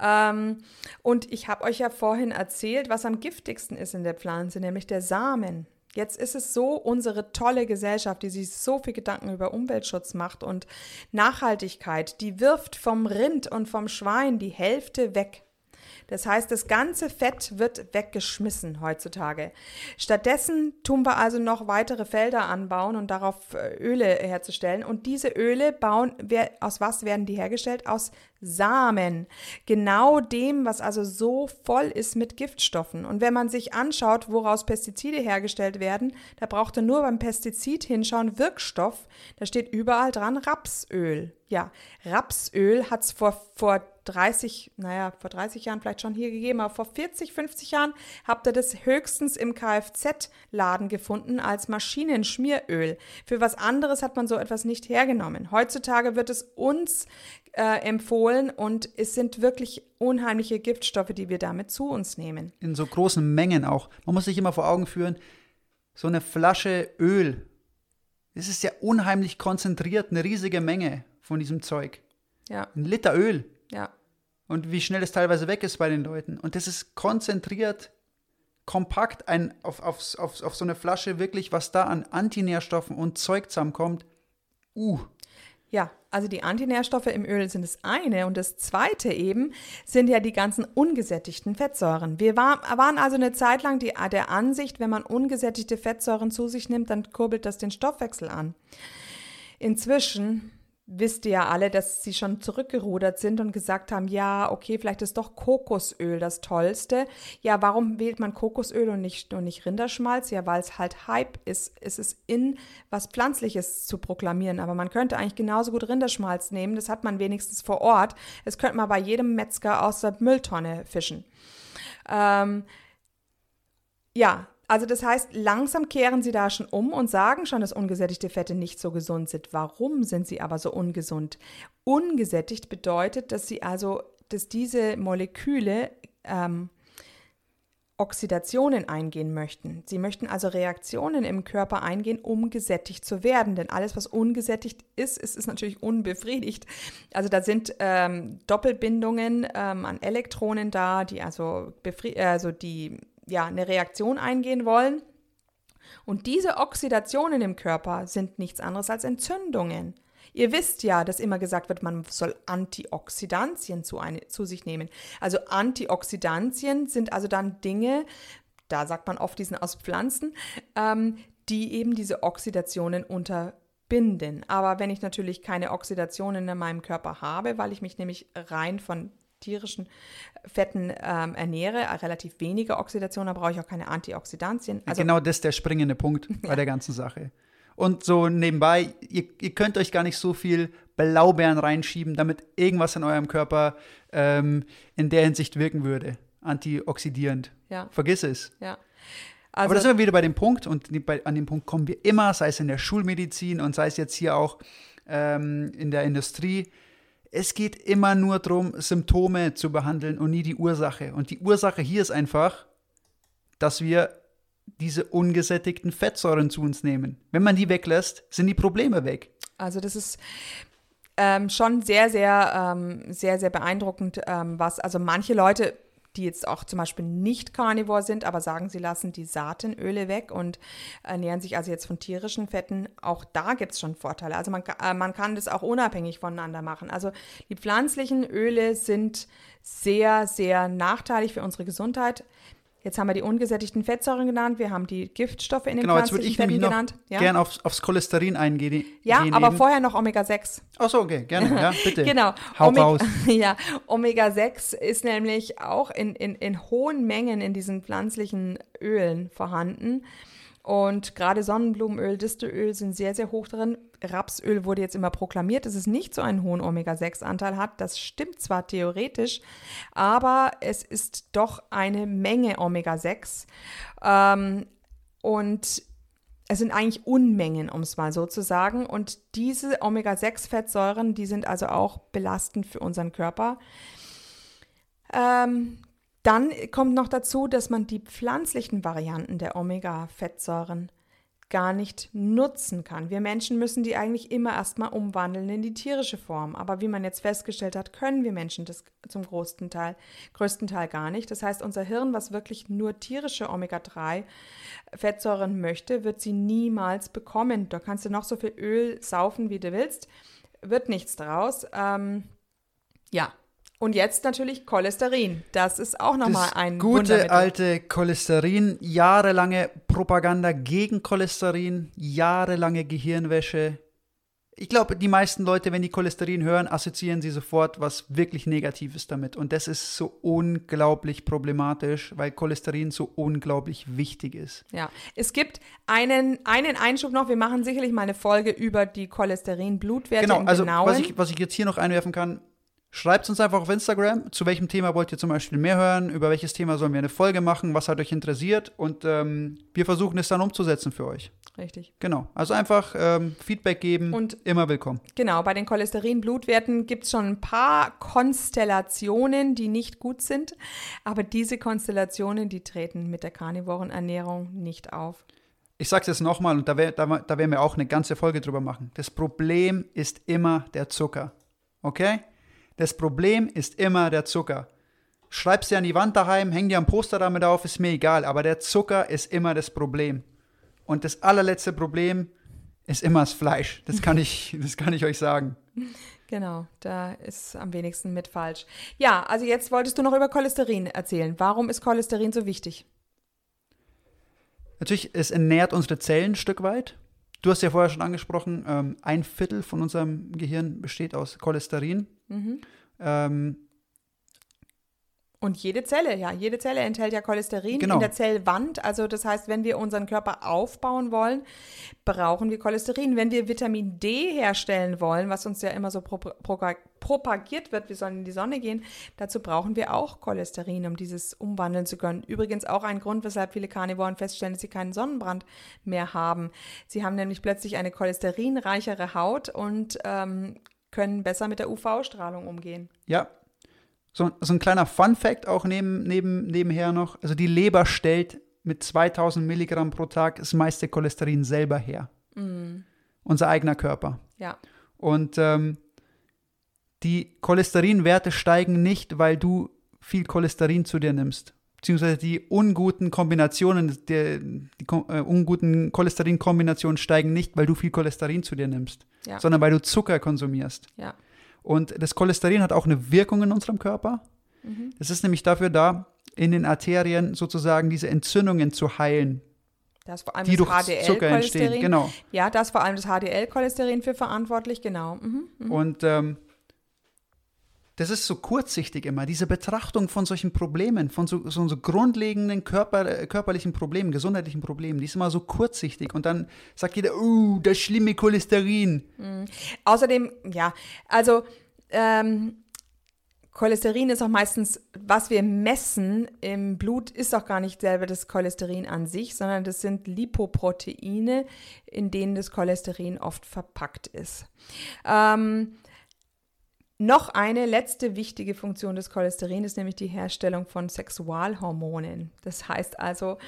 Ähm, und ich habe euch ja vorhin erzählt, was am giftigsten ist in der Pflanze, nämlich der Samen. Jetzt ist es so, unsere tolle Gesellschaft, die sich so viel Gedanken über Umweltschutz macht und Nachhaltigkeit, die wirft vom Rind und vom Schwein die Hälfte weg. Das heißt, das ganze Fett wird weggeschmissen heutzutage. Stattdessen tun wir also noch weitere Felder anbauen und darauf äh, Öle herzustellen. Und diese Öle bauen, aus was werden die hergestellt? Aus Samen. Genau dem, was also so voll ist mit Giftstoffen. Und wenn man sich anschaut, woraus Pestizide hergestellt werden, da braucht er nur beim Pestizid hinschauen, Wirkstoff. Da steht überall dran Rapsöl. Ja, Rapsöl hat es vor, vor 30, naja, vor 30 Jahren vielleicht schon hier gegeben, aber vor 40, 50 Jahren habt ihr das höchstens im Kfz-Laden gefunden als Maschinenschmieröl. Für was anderes hat man so etwas nicht hergenommen. Heutzutage wird es uns äh, empfohlen und es sind wirklich unheimliche Giftstoffe, die wir damit zu uns nehmen. In so großen Mengen auch. Man muss sich immer vor Augen führen, so eine Flasche Öl, das ist ja unheimlich konzentriert, eine riesige Menge von diesem Zeug. Ja. Ein Liter Öl. Ja. Und wie schnell es teilweise weg ist bei den Leuten. Und das ist konzentriert, kompakt ein, auf, auf, auf, auf so eine Flasche wirklich, was da an Antinährstoffen und Zeug zusammenkommt. Uh. Ja, also die Antinährstoffe im Öl sind das eine und das zweite eben sind ja die ganzen ungesättigten Fettsäuren. Wir war, waren also eine Zeit lang die, der Ansicht, wenn man ungesättigte Fettsäuren zu sich nimmt, dann kurbelt das den Stoffwechsel an. Inzwischen wisst ihr ja alle, dass sie schon zurückgerudert sind und gesagt haben, ja, okay, vielleicht ist doch Kokosöl das Tollste. Ja, warum wählt man Kokosöl und nicht, und nicht Rinderschmalz? Ja, weil es halt Hype ist. Es ist in, was Pflanzliches zu proklamieren. Aber man könnte eigentlich genauso gut Rinderschmalz nehmen. Das hat man wenigstens vor Ort. Es könnte man bei jedem Metzger aus der Mülltonne fischen. Ähm, ja, also das heißt, langsam kehren sie da schon um und sagen schon, dass ungesättigte Fette nicht so gesund sind. Warum sind sie aber so ungesund? Ungesättigt bedeutet, dass sie also, dass diese Moleküle ähm, Oxidationen eingehen möchten. Sie möchten also Reaktionen im Körper eingehen, um gesättigt zu werden. Denn alles, was ungesättigt ist, ist, ist natürlich unbefriedigt. Also da sind ähm, Doppelbindungen ähm, an Elektronen da, die also, also die ja, eine Reaktion eingehen wollen. Und diese Oxidationen im Körper sind nichts anderes als Entzündungen. Ihr wisst ja, dass immer gesagt wird, man soll Antioxidantien zu, eine, zu sich nehmen. Also Antioxidantien sind also dann Dinge, da sagt man oft, die sind aus Pflanzen, ähm, die eben diese Oxidationen unterbinden. Aber wenn ich natürlich keine Oxidationen in meinem Körper habe, weil ich mich nämlich rein von tierischen Fetten ähm, ernähre, relativ wenige Oxidation, da brauche ich auch keine Antioxidantien. Also, genau das ist der springende Punkt bei ja. der ganzen Sache. Und so nebenbei, ihr, ihr, könnt euch gar nicht so viel Blaubeeren reinschieben, damit irgendwas in eurem Körper ähm, in der Hinsicht wirken würde. Antioxidierend. Ja. Vergiss es. Ja. Also, Aber da sind wir wieder bei dem Punkt, und an dem Punkt kommen wir immer, sei es in der Schulmedizin und sei es jetzt hier auch ähm, in der Industrie. Es geht immer nur darum, Symptome zu behandeln und nie die Ursache. Und die Ursache hier ist einfach, dass wir diese ungesättigten Fettsäuren zu uns nehmen. Wenn man die weglässt, sind die Probleme weg. Also das ist ähm, schon sehr, sehr, ähm, sehr, sehr beeindruckend, ähm, was, also manche Leute die jetzt auch zum Beispiel nicht Carnivore sind, aber sagen, sie lassen die Saatenöle weg und ernähren sich also jetzt von tierischen Fetten. Auch da gibt es schon Vorteile. Also man, äh, man kann das auch unabhängig voneinander machen. Also die pflanzlichen Öle sind sehr, sehr nachteilig für unsere Gesundheit. Jetzt haben wir die ungesättigten Fettsäuren genannt, wir haben die Giftstoffe in den genau, pflanzlichen Fetten genannt. Genau, jetzt würde ich nämlich gern aufs, aufs Cholesterin eingehen. Ja, aber eben. vorher noch Omega-6. Ach so, okay, gerne, ja, bitte. genau. Hau Omega, raus. Ja, Omega-6 ist nämlich auch in, in, in hohen Mengen in diesen pflanzlichen Ölen vorhanden. Und gerade Sonnenblumenöl, Distelöl sind sehr, sehr hoch drin. Rapsöl wurde jetzt immer proklamiert, dass es nicht so einen hohen Omega-6-Anteil hat. Das stimmt zwar theoretisch, aber es ist doch eine Menge Omega-6. Ähm, und es sind eigentlich Unmengen, um es mal so zu sagen. Und diese Omega-6-Fettsäuren, die sind also auch belastend für unseren Körper. Ähm, dann kommt noch dazu, dass man die pflanzlichen Varianten der Omega-Fettsäuren gar nicht nutzen kann. Wir Menschen müssen die eigentlich immer erstmal umwandeln in die tierische Form. Aber wie man jetzt festgestellt hat, können wir Menschen das zum größten Teil, größten Teil gar nicht. Das heißt, unser Hirn, was wirklich nur tierische Omega-3-Fettsäuren möchte, wird sie niemals bekommen. Da kannst du noch so viel Öl saufen, wie du willst. Wird nichts draus. Ähm, ja, Und jetzt natürlich Cholesterin. Das ist auch nochmal ein gute alte Cholesterin, jahrelange Propaganda gegen Cholesterin, jahrelange Gehirnwäsche. Ich glaube, die meisten Leute, wenn die Cholesterin hören, assoziieren sie sofort was wirklich Negatives damit. Und das ist so unglaublich problematisch, weil Cholesterin so unglaublich wichtig ist. Ja, es gibt einen, einen Einschub noch. Wir machen sicherlich mal eine Folge über die Cholesterin-Blutwerte Genau, also was ich, was ich jetzt hier noch einwerfen kann, schreibt uns einfach auf Instagram, zu welchem Thema wollt ihr zum Beispiel mehr hören, über welches Thema sollen wir eine Folge machen, was hat euch interessiert und ähm, wir versuchen es dann umzusetzen für euch. Richtig. Genau, also einfach ähm, Feedback geben, Und- immer willkommen. Genau, bei den Cholesterin-Blutwerten gibt es schon ein paar Konstellationen, die nicht gut sind. Aber diese Konstellationen, die treten mit der karnivoren Ernährung nicht auf. Ich sag's jetzt nochmal und da, wär, da, da werden wir auch eine ganze Folge drüber machen. Das Problem ist immer der Zucker. Okay? Das Problem ist immer der Zucker. Schreib's dir an die Wand daheim, häng dir ein Poster damit auf, ist mir egal, aber der Zucker ist immer das Problem. Und das allerletzte Problem ist immer das Fleisch. Das kann ich, das kann ich euch sagen. Genau, da ist am wenigsten mit falsch. Ja, also jetzt wolltest du noch über Cholesterin erzählen. Warum ist Cholesterin so wichtig? Natürlich, es ernährt unsere Zellen ein Stück weit. Du hast ja vorher schon angesprochen, ähm, ein Viertel von unserem Gehirn besteht aus Cholesterin. Ähm, Und jede Zelle, ja, jede Zelle enthält ja Cholesterin Genau. in der Zellwand. Also das heißt, wenn wir unseren Körper aufbauen wollen, brauchen wir Cholesterin. Wenn wir Vitamin D herstellen wollen, was uns ja immer so pro pro propagiert wird, wir sollen in die Sonne gehen, dazu brauchen wir auch Cholesterin, um dieses umwandeln zu können. Übrigens auch ein Grund, weshalb viele Karnivoren feststellen, dass sie keinen Sonnenbrand mehr haben. Sie haben nämlich plötzlich eine cholesterinreichere Haut und ähm, können besser mit der UV-Strahlung umgehen. Ja. So, so ein kleiner Fun-Fact auch neben, neben, nebenher noch. Also die Leber stellt mit 2000 Milligramm pro Tag das meiste Cholesterin selber her. Unser eigener Körper. Ja. Und ähm, die Cholesterinwerte steigen nicht, weil du viel Cholesterin zu dir nimmst. Beziehungsweise die unguten Kombinationen, die ko- äh, unguten Cholesterin-Kombinationen steigen nicht, weil du viel Cholesterin zu dir nimmst, Ja. sondern weil du Zucker konsumierst. Ja. Und das Cholesterin hat auch eine Wirkung in unserem Körper. Es ist nämlich dafür da, in den Arterien sozusagen diese Entzündungen zu heilen, Da ist vor allem die das durch Zucker entstehen. Genau. Ja, da ist vor allem das HDL-Cholesterin für verantwortlich, genau. Mhm. mhm. Und ähm, das ist so kurzsichtig immer, diese Betrachtung von solchen Problemen, von so, so, so grundlegenden Körper, äh, körperlichen Problemen, gesundheitlichen Problemen, die ist immer so kurzsichtig. Und dann sagt jeder, uh, das schlimme Cholesterin. Außerdem, ja, also ähm, Cholesterin ist auch meistens, was wir messen im Blut, ist auch gar nicht selber das Cholesterin an sich, sondern das sind Lipoproteine, in denen das Cholesterin oft verpackt ist. Ähm, noch eine letzte wichtige Funktion des Cholesterin ist nämlich die Herstellung von Sexualhormonen. Das heißt also,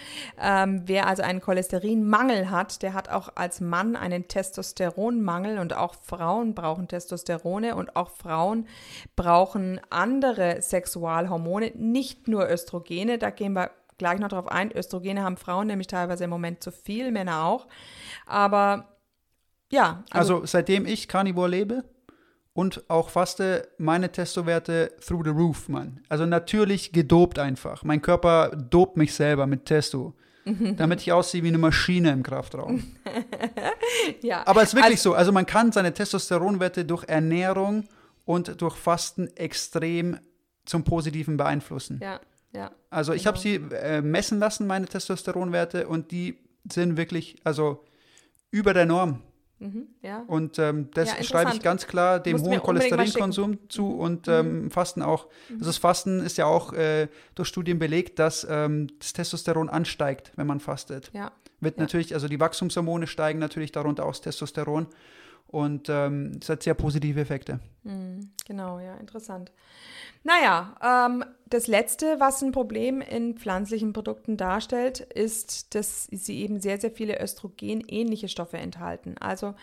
ähm, wer also einen Cholesterinmangel hat, der hat auch als Mann einen Testosteronmangel und auch Frauen brauchen Testosterone und auch Frauen brauchen andere Sexualhormone, nicht nur Östrogene. Da gehen wir gleich noch drauf ein. Östrogene haben Frauen nämlich teilweise im Moment zu viel, Männer auch. Aber ja, Also, seitdem ich Carnivore lebe und auch faste, meine Testowerte through the roof, Mann. Also natürlich gedopt einfach. Mein Körper dopt mich selber mit Testo. damit ich aussehe wie eine Maschine im Kraftraum. ja. Aber es ist wirklich so. Also man kann seine Testosteronwerte durch Ernährung und durch Fasten extrem zum Positiven beeinflussen. Ja, ja. Also ich habe sie äh, messen lassen, meine Testosteronwerte, und die sind wirklich, also über der Norm. Mhm, ja. Und ähm, das Ja, schreibe ich ganz klar dem hohen Cholesterinkonsum zu und ähm, Fasten auch. Also das Fasten ist ja auch äh, durch Studien belegt, dass ähm, das Testosteron ansteigt, wenn man fastet. Ja. Wird Ja. natürlich, also die Wachstumshormone steigen natürlich darunter aus Testosteron und ähm, es hat sehr positive Effekte. Mhm, genau, ja, interessant. Naja, ähm, das Letzte, was ein Problem in pflanzlichen Produkten darstellt, ist, dass sie eben sehr, sehr viele Östrogen-ähnliche Stoffe enthalten. Also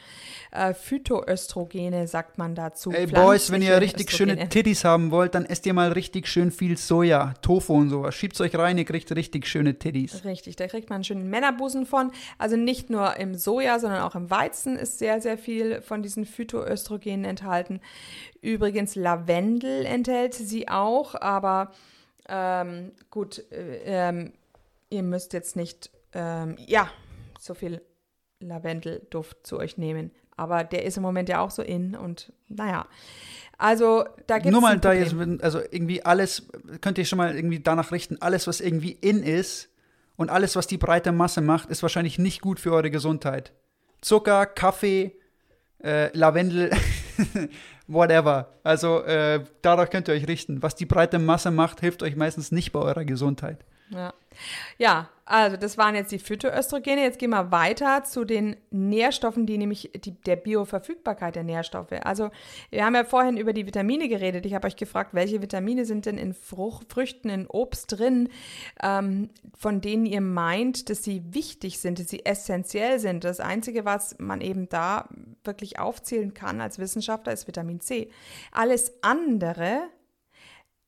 äh, Phytoöstrogene sagt man dazu. Ey Boys, wenn ihr richtig schöne Östrogene. Titties haben wollt, dann esst ihr mal richtig schön viel Soja, Tofu und sowas. Schiebt's euch rein, ihr kriegt richtig schöne Titties. Richtig, da kriegt man einen schönen Männerbusen von. Also nicht nur im Soja, sondern auch im Weizen ist sehr, sehr viel von diesen Phytoöstrogenen enthalten. Übrigens, Lavendel enthält sie auch, aber ähm, gut, äh, ähm, ihr müsst jetzt nicht, ähm, ja, so viel Lavendelduft zu euch nehmen. Aber der ist im Moment ja auch so in und naja. Also da gibt es. Nur mal da jetzt, also irgendwie alles, könnt ihr schon mal irgendwie danach richten, alles, was irgendwie in ist und alles, was die breite Masse macht, ist wahrscheinlich nicht gut für eure Gesundheit. Zucker, Kaffee, äh, Lavendel, whatever. Also äh, darauf könnt ihr euch richten. Was die breite Masse macht, hilft euch meistens nicht bei eurer Gesundheit. Ja. ja, also das waren jetzt die Phytoöstrogene. Jetzt gehen wir weiter zu den Nährstoffen, die nämlich die, der Bioverfügbarkeit der Nährstoffe. Also wir haben ja vorhin über die Vitamine geredet. Ich habe euch gefragt, welche Vitamine sind denn in Frucht, Früchten, in Obst drin, ähm, von denen ihr meint, dass sie wichtig sind, dass sie essentiell sind. Das Einzige, was man eben da wirklich aufzählen kann als Wissenschaftler, ist Vitamin C. Alles andere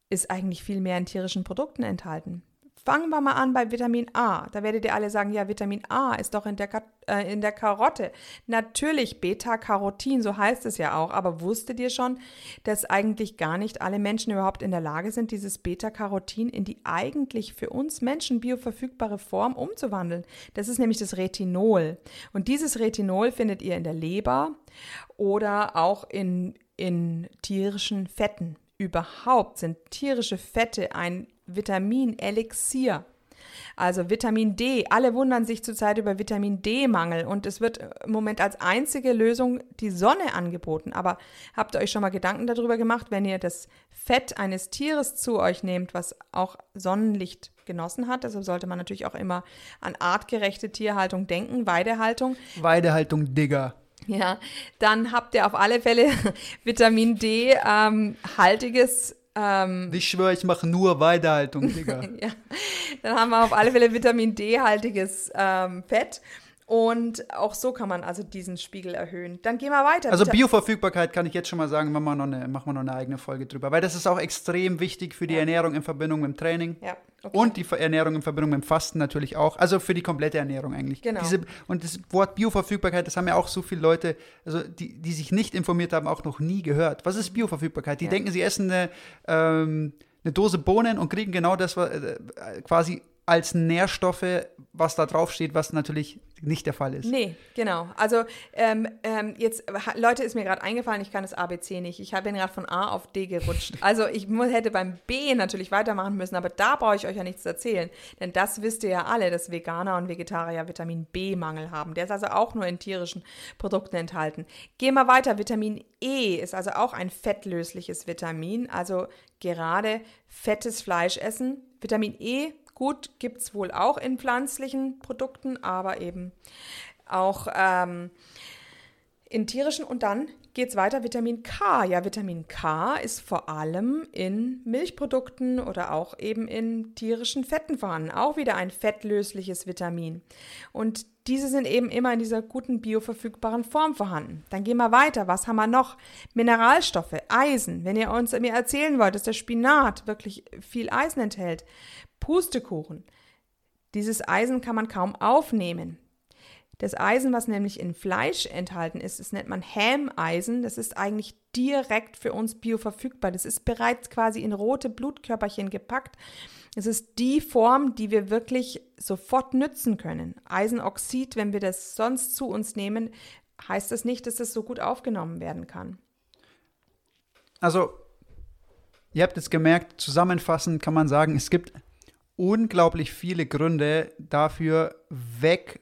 ist eigentlich viel mehr in tierischen Produkten enthalten. Fangen wir mal an bei Vitamin A. Da werdet ihr alle sagen, ja, Vitamin A ist doch in der, äh, in der Karotte. Natürlich Beta-Carotin, so heißt es ja auch. Aber wusstet ihr schon, dass eigentlich gar nicht alle Menschen überhaupt in der Lage sind, dieses Beta-Carotin in die eigentlich für uns Menschen bioverfügbare Form umzuwandeln? Das ist nämlich das Retinol. Und dieses Retinol findet ihr in der Leber oder auch in, in tierischen Fetten. Überhaupt sind tierische Fette ein Vitamin-Elixier. Also Vitamin D. Alle wundern sich zurzeit über Vitamin D-Mangel und es wird im Moment als einzige Lösung die Sonne angeboten. Aber habt ihr euch schon mal Gedanken darüber gemacht, wenn ihr das Fett eines Tieres zu euch nehmt, was auch Sonnenlicht genossen hat? Deshalb sollte man natürlich auch immer an artgerechte Tierhaltung denken, Weidehaltung. Weidehaltung, Digger. Ja, dann habt ihr auf alle Fälle Vitamin D-haltiges ähm, ähm, ich schwöre, ich mache nur Weidehaltung, Digga. ja. Dann haben wir auf alle Fälle Vitamin D-haltiges ähm, Fett. Und auch so kann man also diesen Spiegel erhöhen. Dann gehen wir weiter. Also Bioverfügbarkeit kann ich jetzt schon mal sagen, machen wir noch eine, machen wir noch eine eigene Folge drüber. Weil das ist auch extrem wichtig für die ja. Ernährung in Verbindung mit dem Training. Ja, okay. Und die Ernährung in Verbindung mit dem Fasten natürlich auch. Also für die komplette Ernährung eigentlich. Genau. Diese, und das Wort Bioverfügbarkeit, das haben ja auch so viele Leute, also die, die sich nicht informiert haben, auch noch nie gehört. Was ist Bioverfügbarkeit? Die ja. denken, sie essen eine, ähm, eine Dose Bohnen und kriegen genau das was, äh, quasi als Nährstoffe, was da draufsteht, was natürlich nicht der Fall ist. Nee, genau. Also ähm, ähm, jetzt, Leute, ist mir gerade eingefallen, ich kann das ABC nicht. Ich bin gerade von A auf D gerutscht. Also ich hätte beim B natürlich weitermachen müssen, aber da brauche ich euch ja nichts erzählen. Denn das wisst ihr ja alle, dass Veganer und Vegetarier Vitamin B-Mangel haben. Der ist also auch nur in tierischen Produkten enthalten. Gehen wir weiter. Vitamin E ist also auch ein fettlösliches Vitamin. Also gerade fettes Fleisch essen. Vitamin E Gut, gibt es wohl auch in pflanzlichen Produkten, aber eben auch ähm, in tierischen. Und dann geht es weiter, Vitamin K. Ja, Vitamin K ist vor allem in Milchprodukten oder auch eben in tierischen Fetten vorhanden. Auch wieder ein fettlösliches Vitamin. Und diese sind eben immer in dieser guten bioverfügbaren Form vorhanden. Dann gehen wir weiter. Was haben wir noch? Mineralstoffe, Eisen. Wenn ihr uns mir erzählen wollt, dass der Spinat wirklich viel Eisen enthält, Pustekuchen. Dieses Eisen kann man kaum aufnehmen. Das Eisen, was nämlich in Fleisch enthalten ist, das nennt man Hämeisen. Das ist eigentlich direkt für uns bioverfügbar. Das ist bereits quasi in rote Blutkörperchen gepackt. Es ist die Form, die wir wirklich sofort nützen können. Eisenoxid, wenn wir das sonst zu uns nehmen, heißt das nicht, dass das so gut aufgenommen werden kann. Also, ihr habt jetzt gemerkt, zusammenfassend kann man sagen, es gibt unglaublich viele Gründe dafür, weg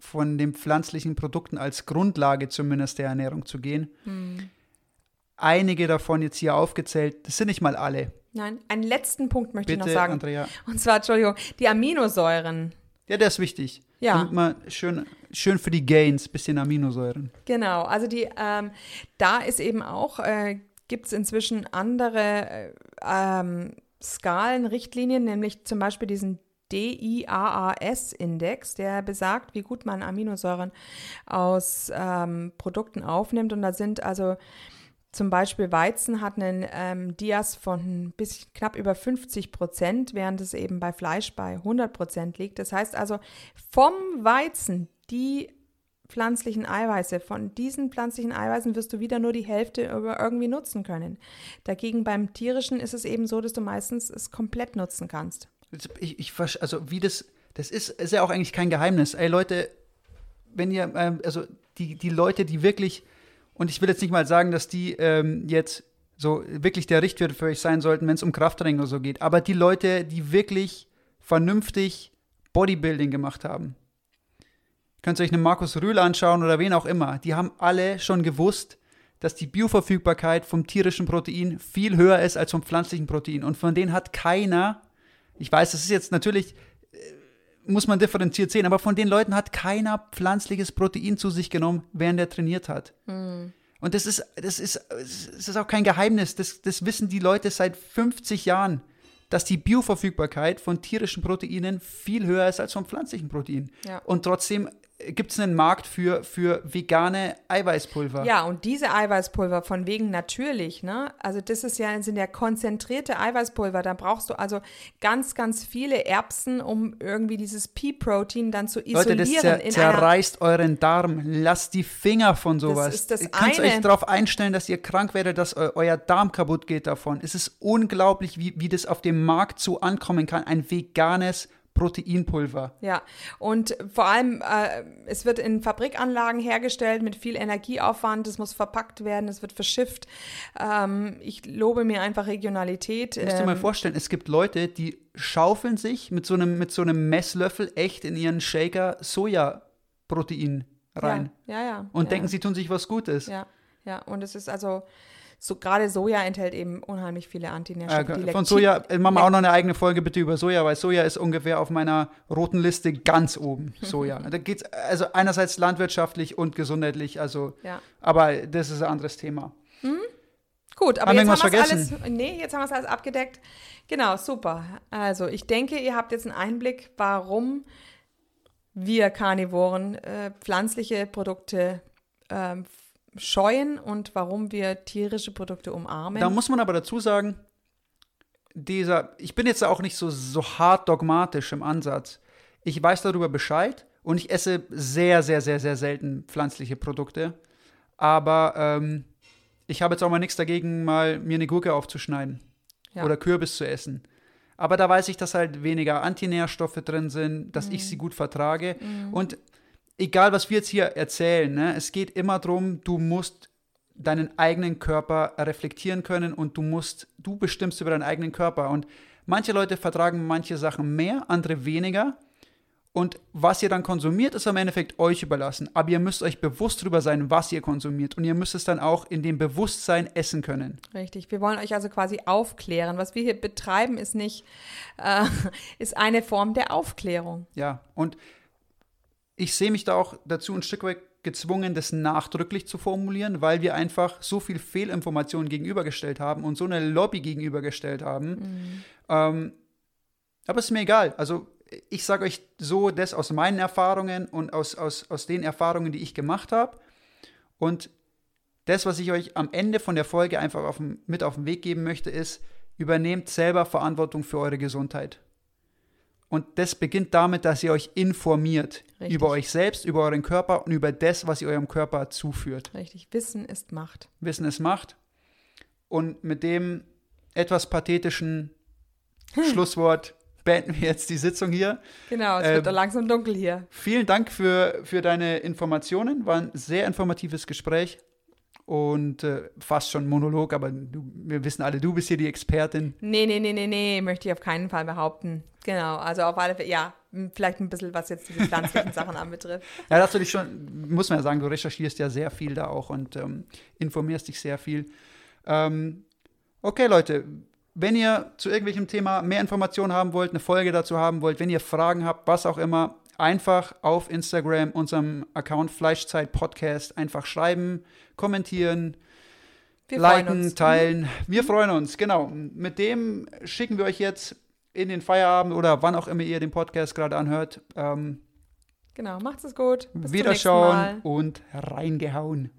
von den pflanzlichen Produkten als Grundlage zumindest der Ernährung zu gehen. Hm. Einige davon jetzt hier aufgezählt, das sind nicht mal alle. Nein, einen letzten Punkt möchte Bitte, ich noch sagen. Andrea. Und zwar, Entschuldigung, die Aminosäuren. Ja, der ist wichtig. Ja. Damit man schön, schön für die Gains, bisschen Aminosäuren. Genau, also die, ähm, da ist eben auch, äh, gibt es inzwischen andere äh, ähm, Skalenrichtlinien, nämlich zum Beispiel diesen DIAAS-Index, der besagt, wie gut man Aminosäuren aus ähm, Produkten aufnimmt. Und da sind also zum Beispiel Weizen hat einen ähm, Dias von bis knapp über 50 Prozent, während es eben bei Fleisch bei 100 Prozent liegt. Das heißt also, vom Weizen die pflanzlichen Eiweiße. Von diesen pflanzlichen Eiweißen wirst du wieder nur die Hälfte irgendwie nutzen können. Dagegen beim tierischen ist es eben so, dass du meistens es komplett nutzen kannst. Ich, ich, also wie das, das ist, ist ja auch eigentlich kein Geheimnis. Ey Leute, wenn ihr, ähm, also die, die Leute, die wirklich, und ich will jetzt nicht mal sagen, dass die ähm, jetzt so wirklich der Richtwert für euch sein sollten, wenn es um Krafttraining oder so geht, aber die Leute, die wirklich vernünftig Bodybuilding gemacht haben, könnt ihr euch einen Markus Rühl anschauen oder wen auch immer, die haben alle schon gewusst, dass die Bioverfügbarkeit vom tierischen Protein viel höher ist als vom pflanzlichen Protein. Und von denen hat keiner, ich weiß, das ist jetzt natürlich, äh, muss man differenziert sehen, aber von den Leuten hat keiner pflanzliches Protein zu sich genommen, während er trainiert hat. Und das ist, das ist, das ist auch kein Geheimnis. Das, das wissen die Leute seit 50 Jahren, dass die Bioverfügbarkeit von tierischen Proteinen viel höher ist als von pflanzlichen Proteinen. Ja. Und trotzdem gibt es einen Markt für, für vegane Eiweißpulver. Ja, und diese Eiweißpulver von wegen natürlich, ne? Also das ist ja, sind ja konzentrierte Eiweißpulver. Da brauchst du also ganz, ganz viele Erbsen, um irgendwie dieses Pea-Protein dann zu Leute, isolieren. das zer zerreißt euren Darm. Lasst die Finger von sowas. ist das Ihr könnt eine. euch darauf einstellen, dass ihr krank werdet, dass eu euer Darm kaputt geht davon. Es ist unglaublich, wie, wie das auf dem Markt so ankommen kann. Ein veganes Proteinpulver. Ja, und vor allem, äh, es wird in Fabrikanlagen hergestellt mit viel Energieaufwand, es muss verpackt werden, es wird verschifft. Ähm, ich lobe mir einfach Regionalität. Du musst dir mal Ähm, vorstellen, es gibt Leute, die schaufeln sich mit so einem, mit so einem Messlöffel echt in ihren Shaker Sojaprotein rein. Ja, ja. ja Und ja, denken, sie tun sich was Gutes. Ja, ja, und es ist also, so gerade Soja enthält eben unheimlich viele Antinährstoffe. Äh, von Soja, machen wir auch noch eine eigene Folge bitte über Soja, weil Soja ist ungefähr auf meiner roten Liste ganz oben. Soja. da geht's also einerseits landwirtschaftlich und gesundheitlich, also, Ja. aber das ist ein anderes Thema. Gut, aber Haben jetzt haben wir es alles, nee, jetzt haben wir es alles abgedeckt. Genau, super. Also ich denke, ihr habt jetzt einen Einblick, warum wir Karnivoren äh, pflanzliche Produkte ähm, scheuen und warum wir tierische Produkte umarmen. Da muss man aber dazu sagen, dieser, ich bin jetzt auch nicht so, so hart dogmatisch im Ansatz. Ich weiß darüber Bescheid und ich esse sehr, sehr, sehr, sehr selten pflanzliche Produkte. Aber ähm, ich habe jetzt auch mal nichts dagegen, mal mir eine Gurke aufzuschneiden Ja. oder Kürbis zu essen. Aber da weiß ich, dass halt weniger Antinährstoffe drin sind, dass ich sie gut vertrage. Und egal, was wir jetzt hier erzählen, ne, es geht immer darum, du musst deinen eigenen Körper reflektieren können und du musst, du bestimmst über deinen eigenen Körper. Und manche Leute vertragen manche Sachen mehr, andere weniger. Und was ihr dann konsumiert, ist am Endeffekt euch überlassen. Aber ihr müsst euch bewusst darüber sein, was ihr konsumiert. Und ihr müsst es dann auch in dem Bewusstsein essen können. Richtig. Wir wollen euch also quasi aufklären. Was wir hier betreiben, ist nicht, äh, ist eine Form der Aufklärung. Ja, und ich sehe mich da auch dazu ein Stück weit gezwungen, das nachdrücklich zu formulieren, weil wir einfach so viel Fehlinformationen gegenübergestellt haben und so eine Lobby gegenübergestellt haben. Ähm, aber es ist mir egal. Also ich sage euch so das aus meinen Erfahrungen und aus, aus, aus den Erfahrungen, die ich gemacht habe. Und das, was ich euch am Ende von der Folge einfach auf, mit auf den Weg geben möchte, ist, übernehmt selber Verantwortung für eure Gesundheit. Und das beginnt damit, dass ihr euch informiert Richtig. über euch selbst, über euren Körper und über das, was ihr eurem Körper zuführt. Richtig. Wissen ist Macht. Wissen es macht. Und mit dem etwas pathetischen Hm. Schlusswort beenden wir jetzt die Sitzung hier. Genau, es Ähm, wird doch langsam dunkel hier. Vielen Dank für, für deine Informationen. War ein sehr informatives Gespräch und äh, fast schon Monolog, aber du, wir wissen alle, du bist hier die Expertin. Nee, nee, nee, nee, nee, möchte ich auf keinen Fall behaupten. Genau, also auf alle Fälle, ja, vielleicht ein bisschen, was jetzt diese pflanzlichen Sachen anbetrifft. Ja, das du dich schon, muss man ja sagen, du recherchierst ja sehr viel da auch und ähm, informierst dich sehr viel. Ähm, okay, Leute, wenn ihr zu irgendwelchem Thema mehr Informationen haben wollt, eine Folge dazu haben wollt, wenn ihr Fragen habt, was auch immer, einfach auf Instagram, unserem Account Fleischzeit Podcast, einfach schreiben, kommentieren, Wir liken, uns. teilen. Wir freuen uns, genau. Mit dem schicken wir euch jetzt in den Feierabend oder wann auch immer ihr den Podcast gerade anhört. Ähm, Genau, macht's es gut. Bis zum nächsten Wiederschauen und reingehauen.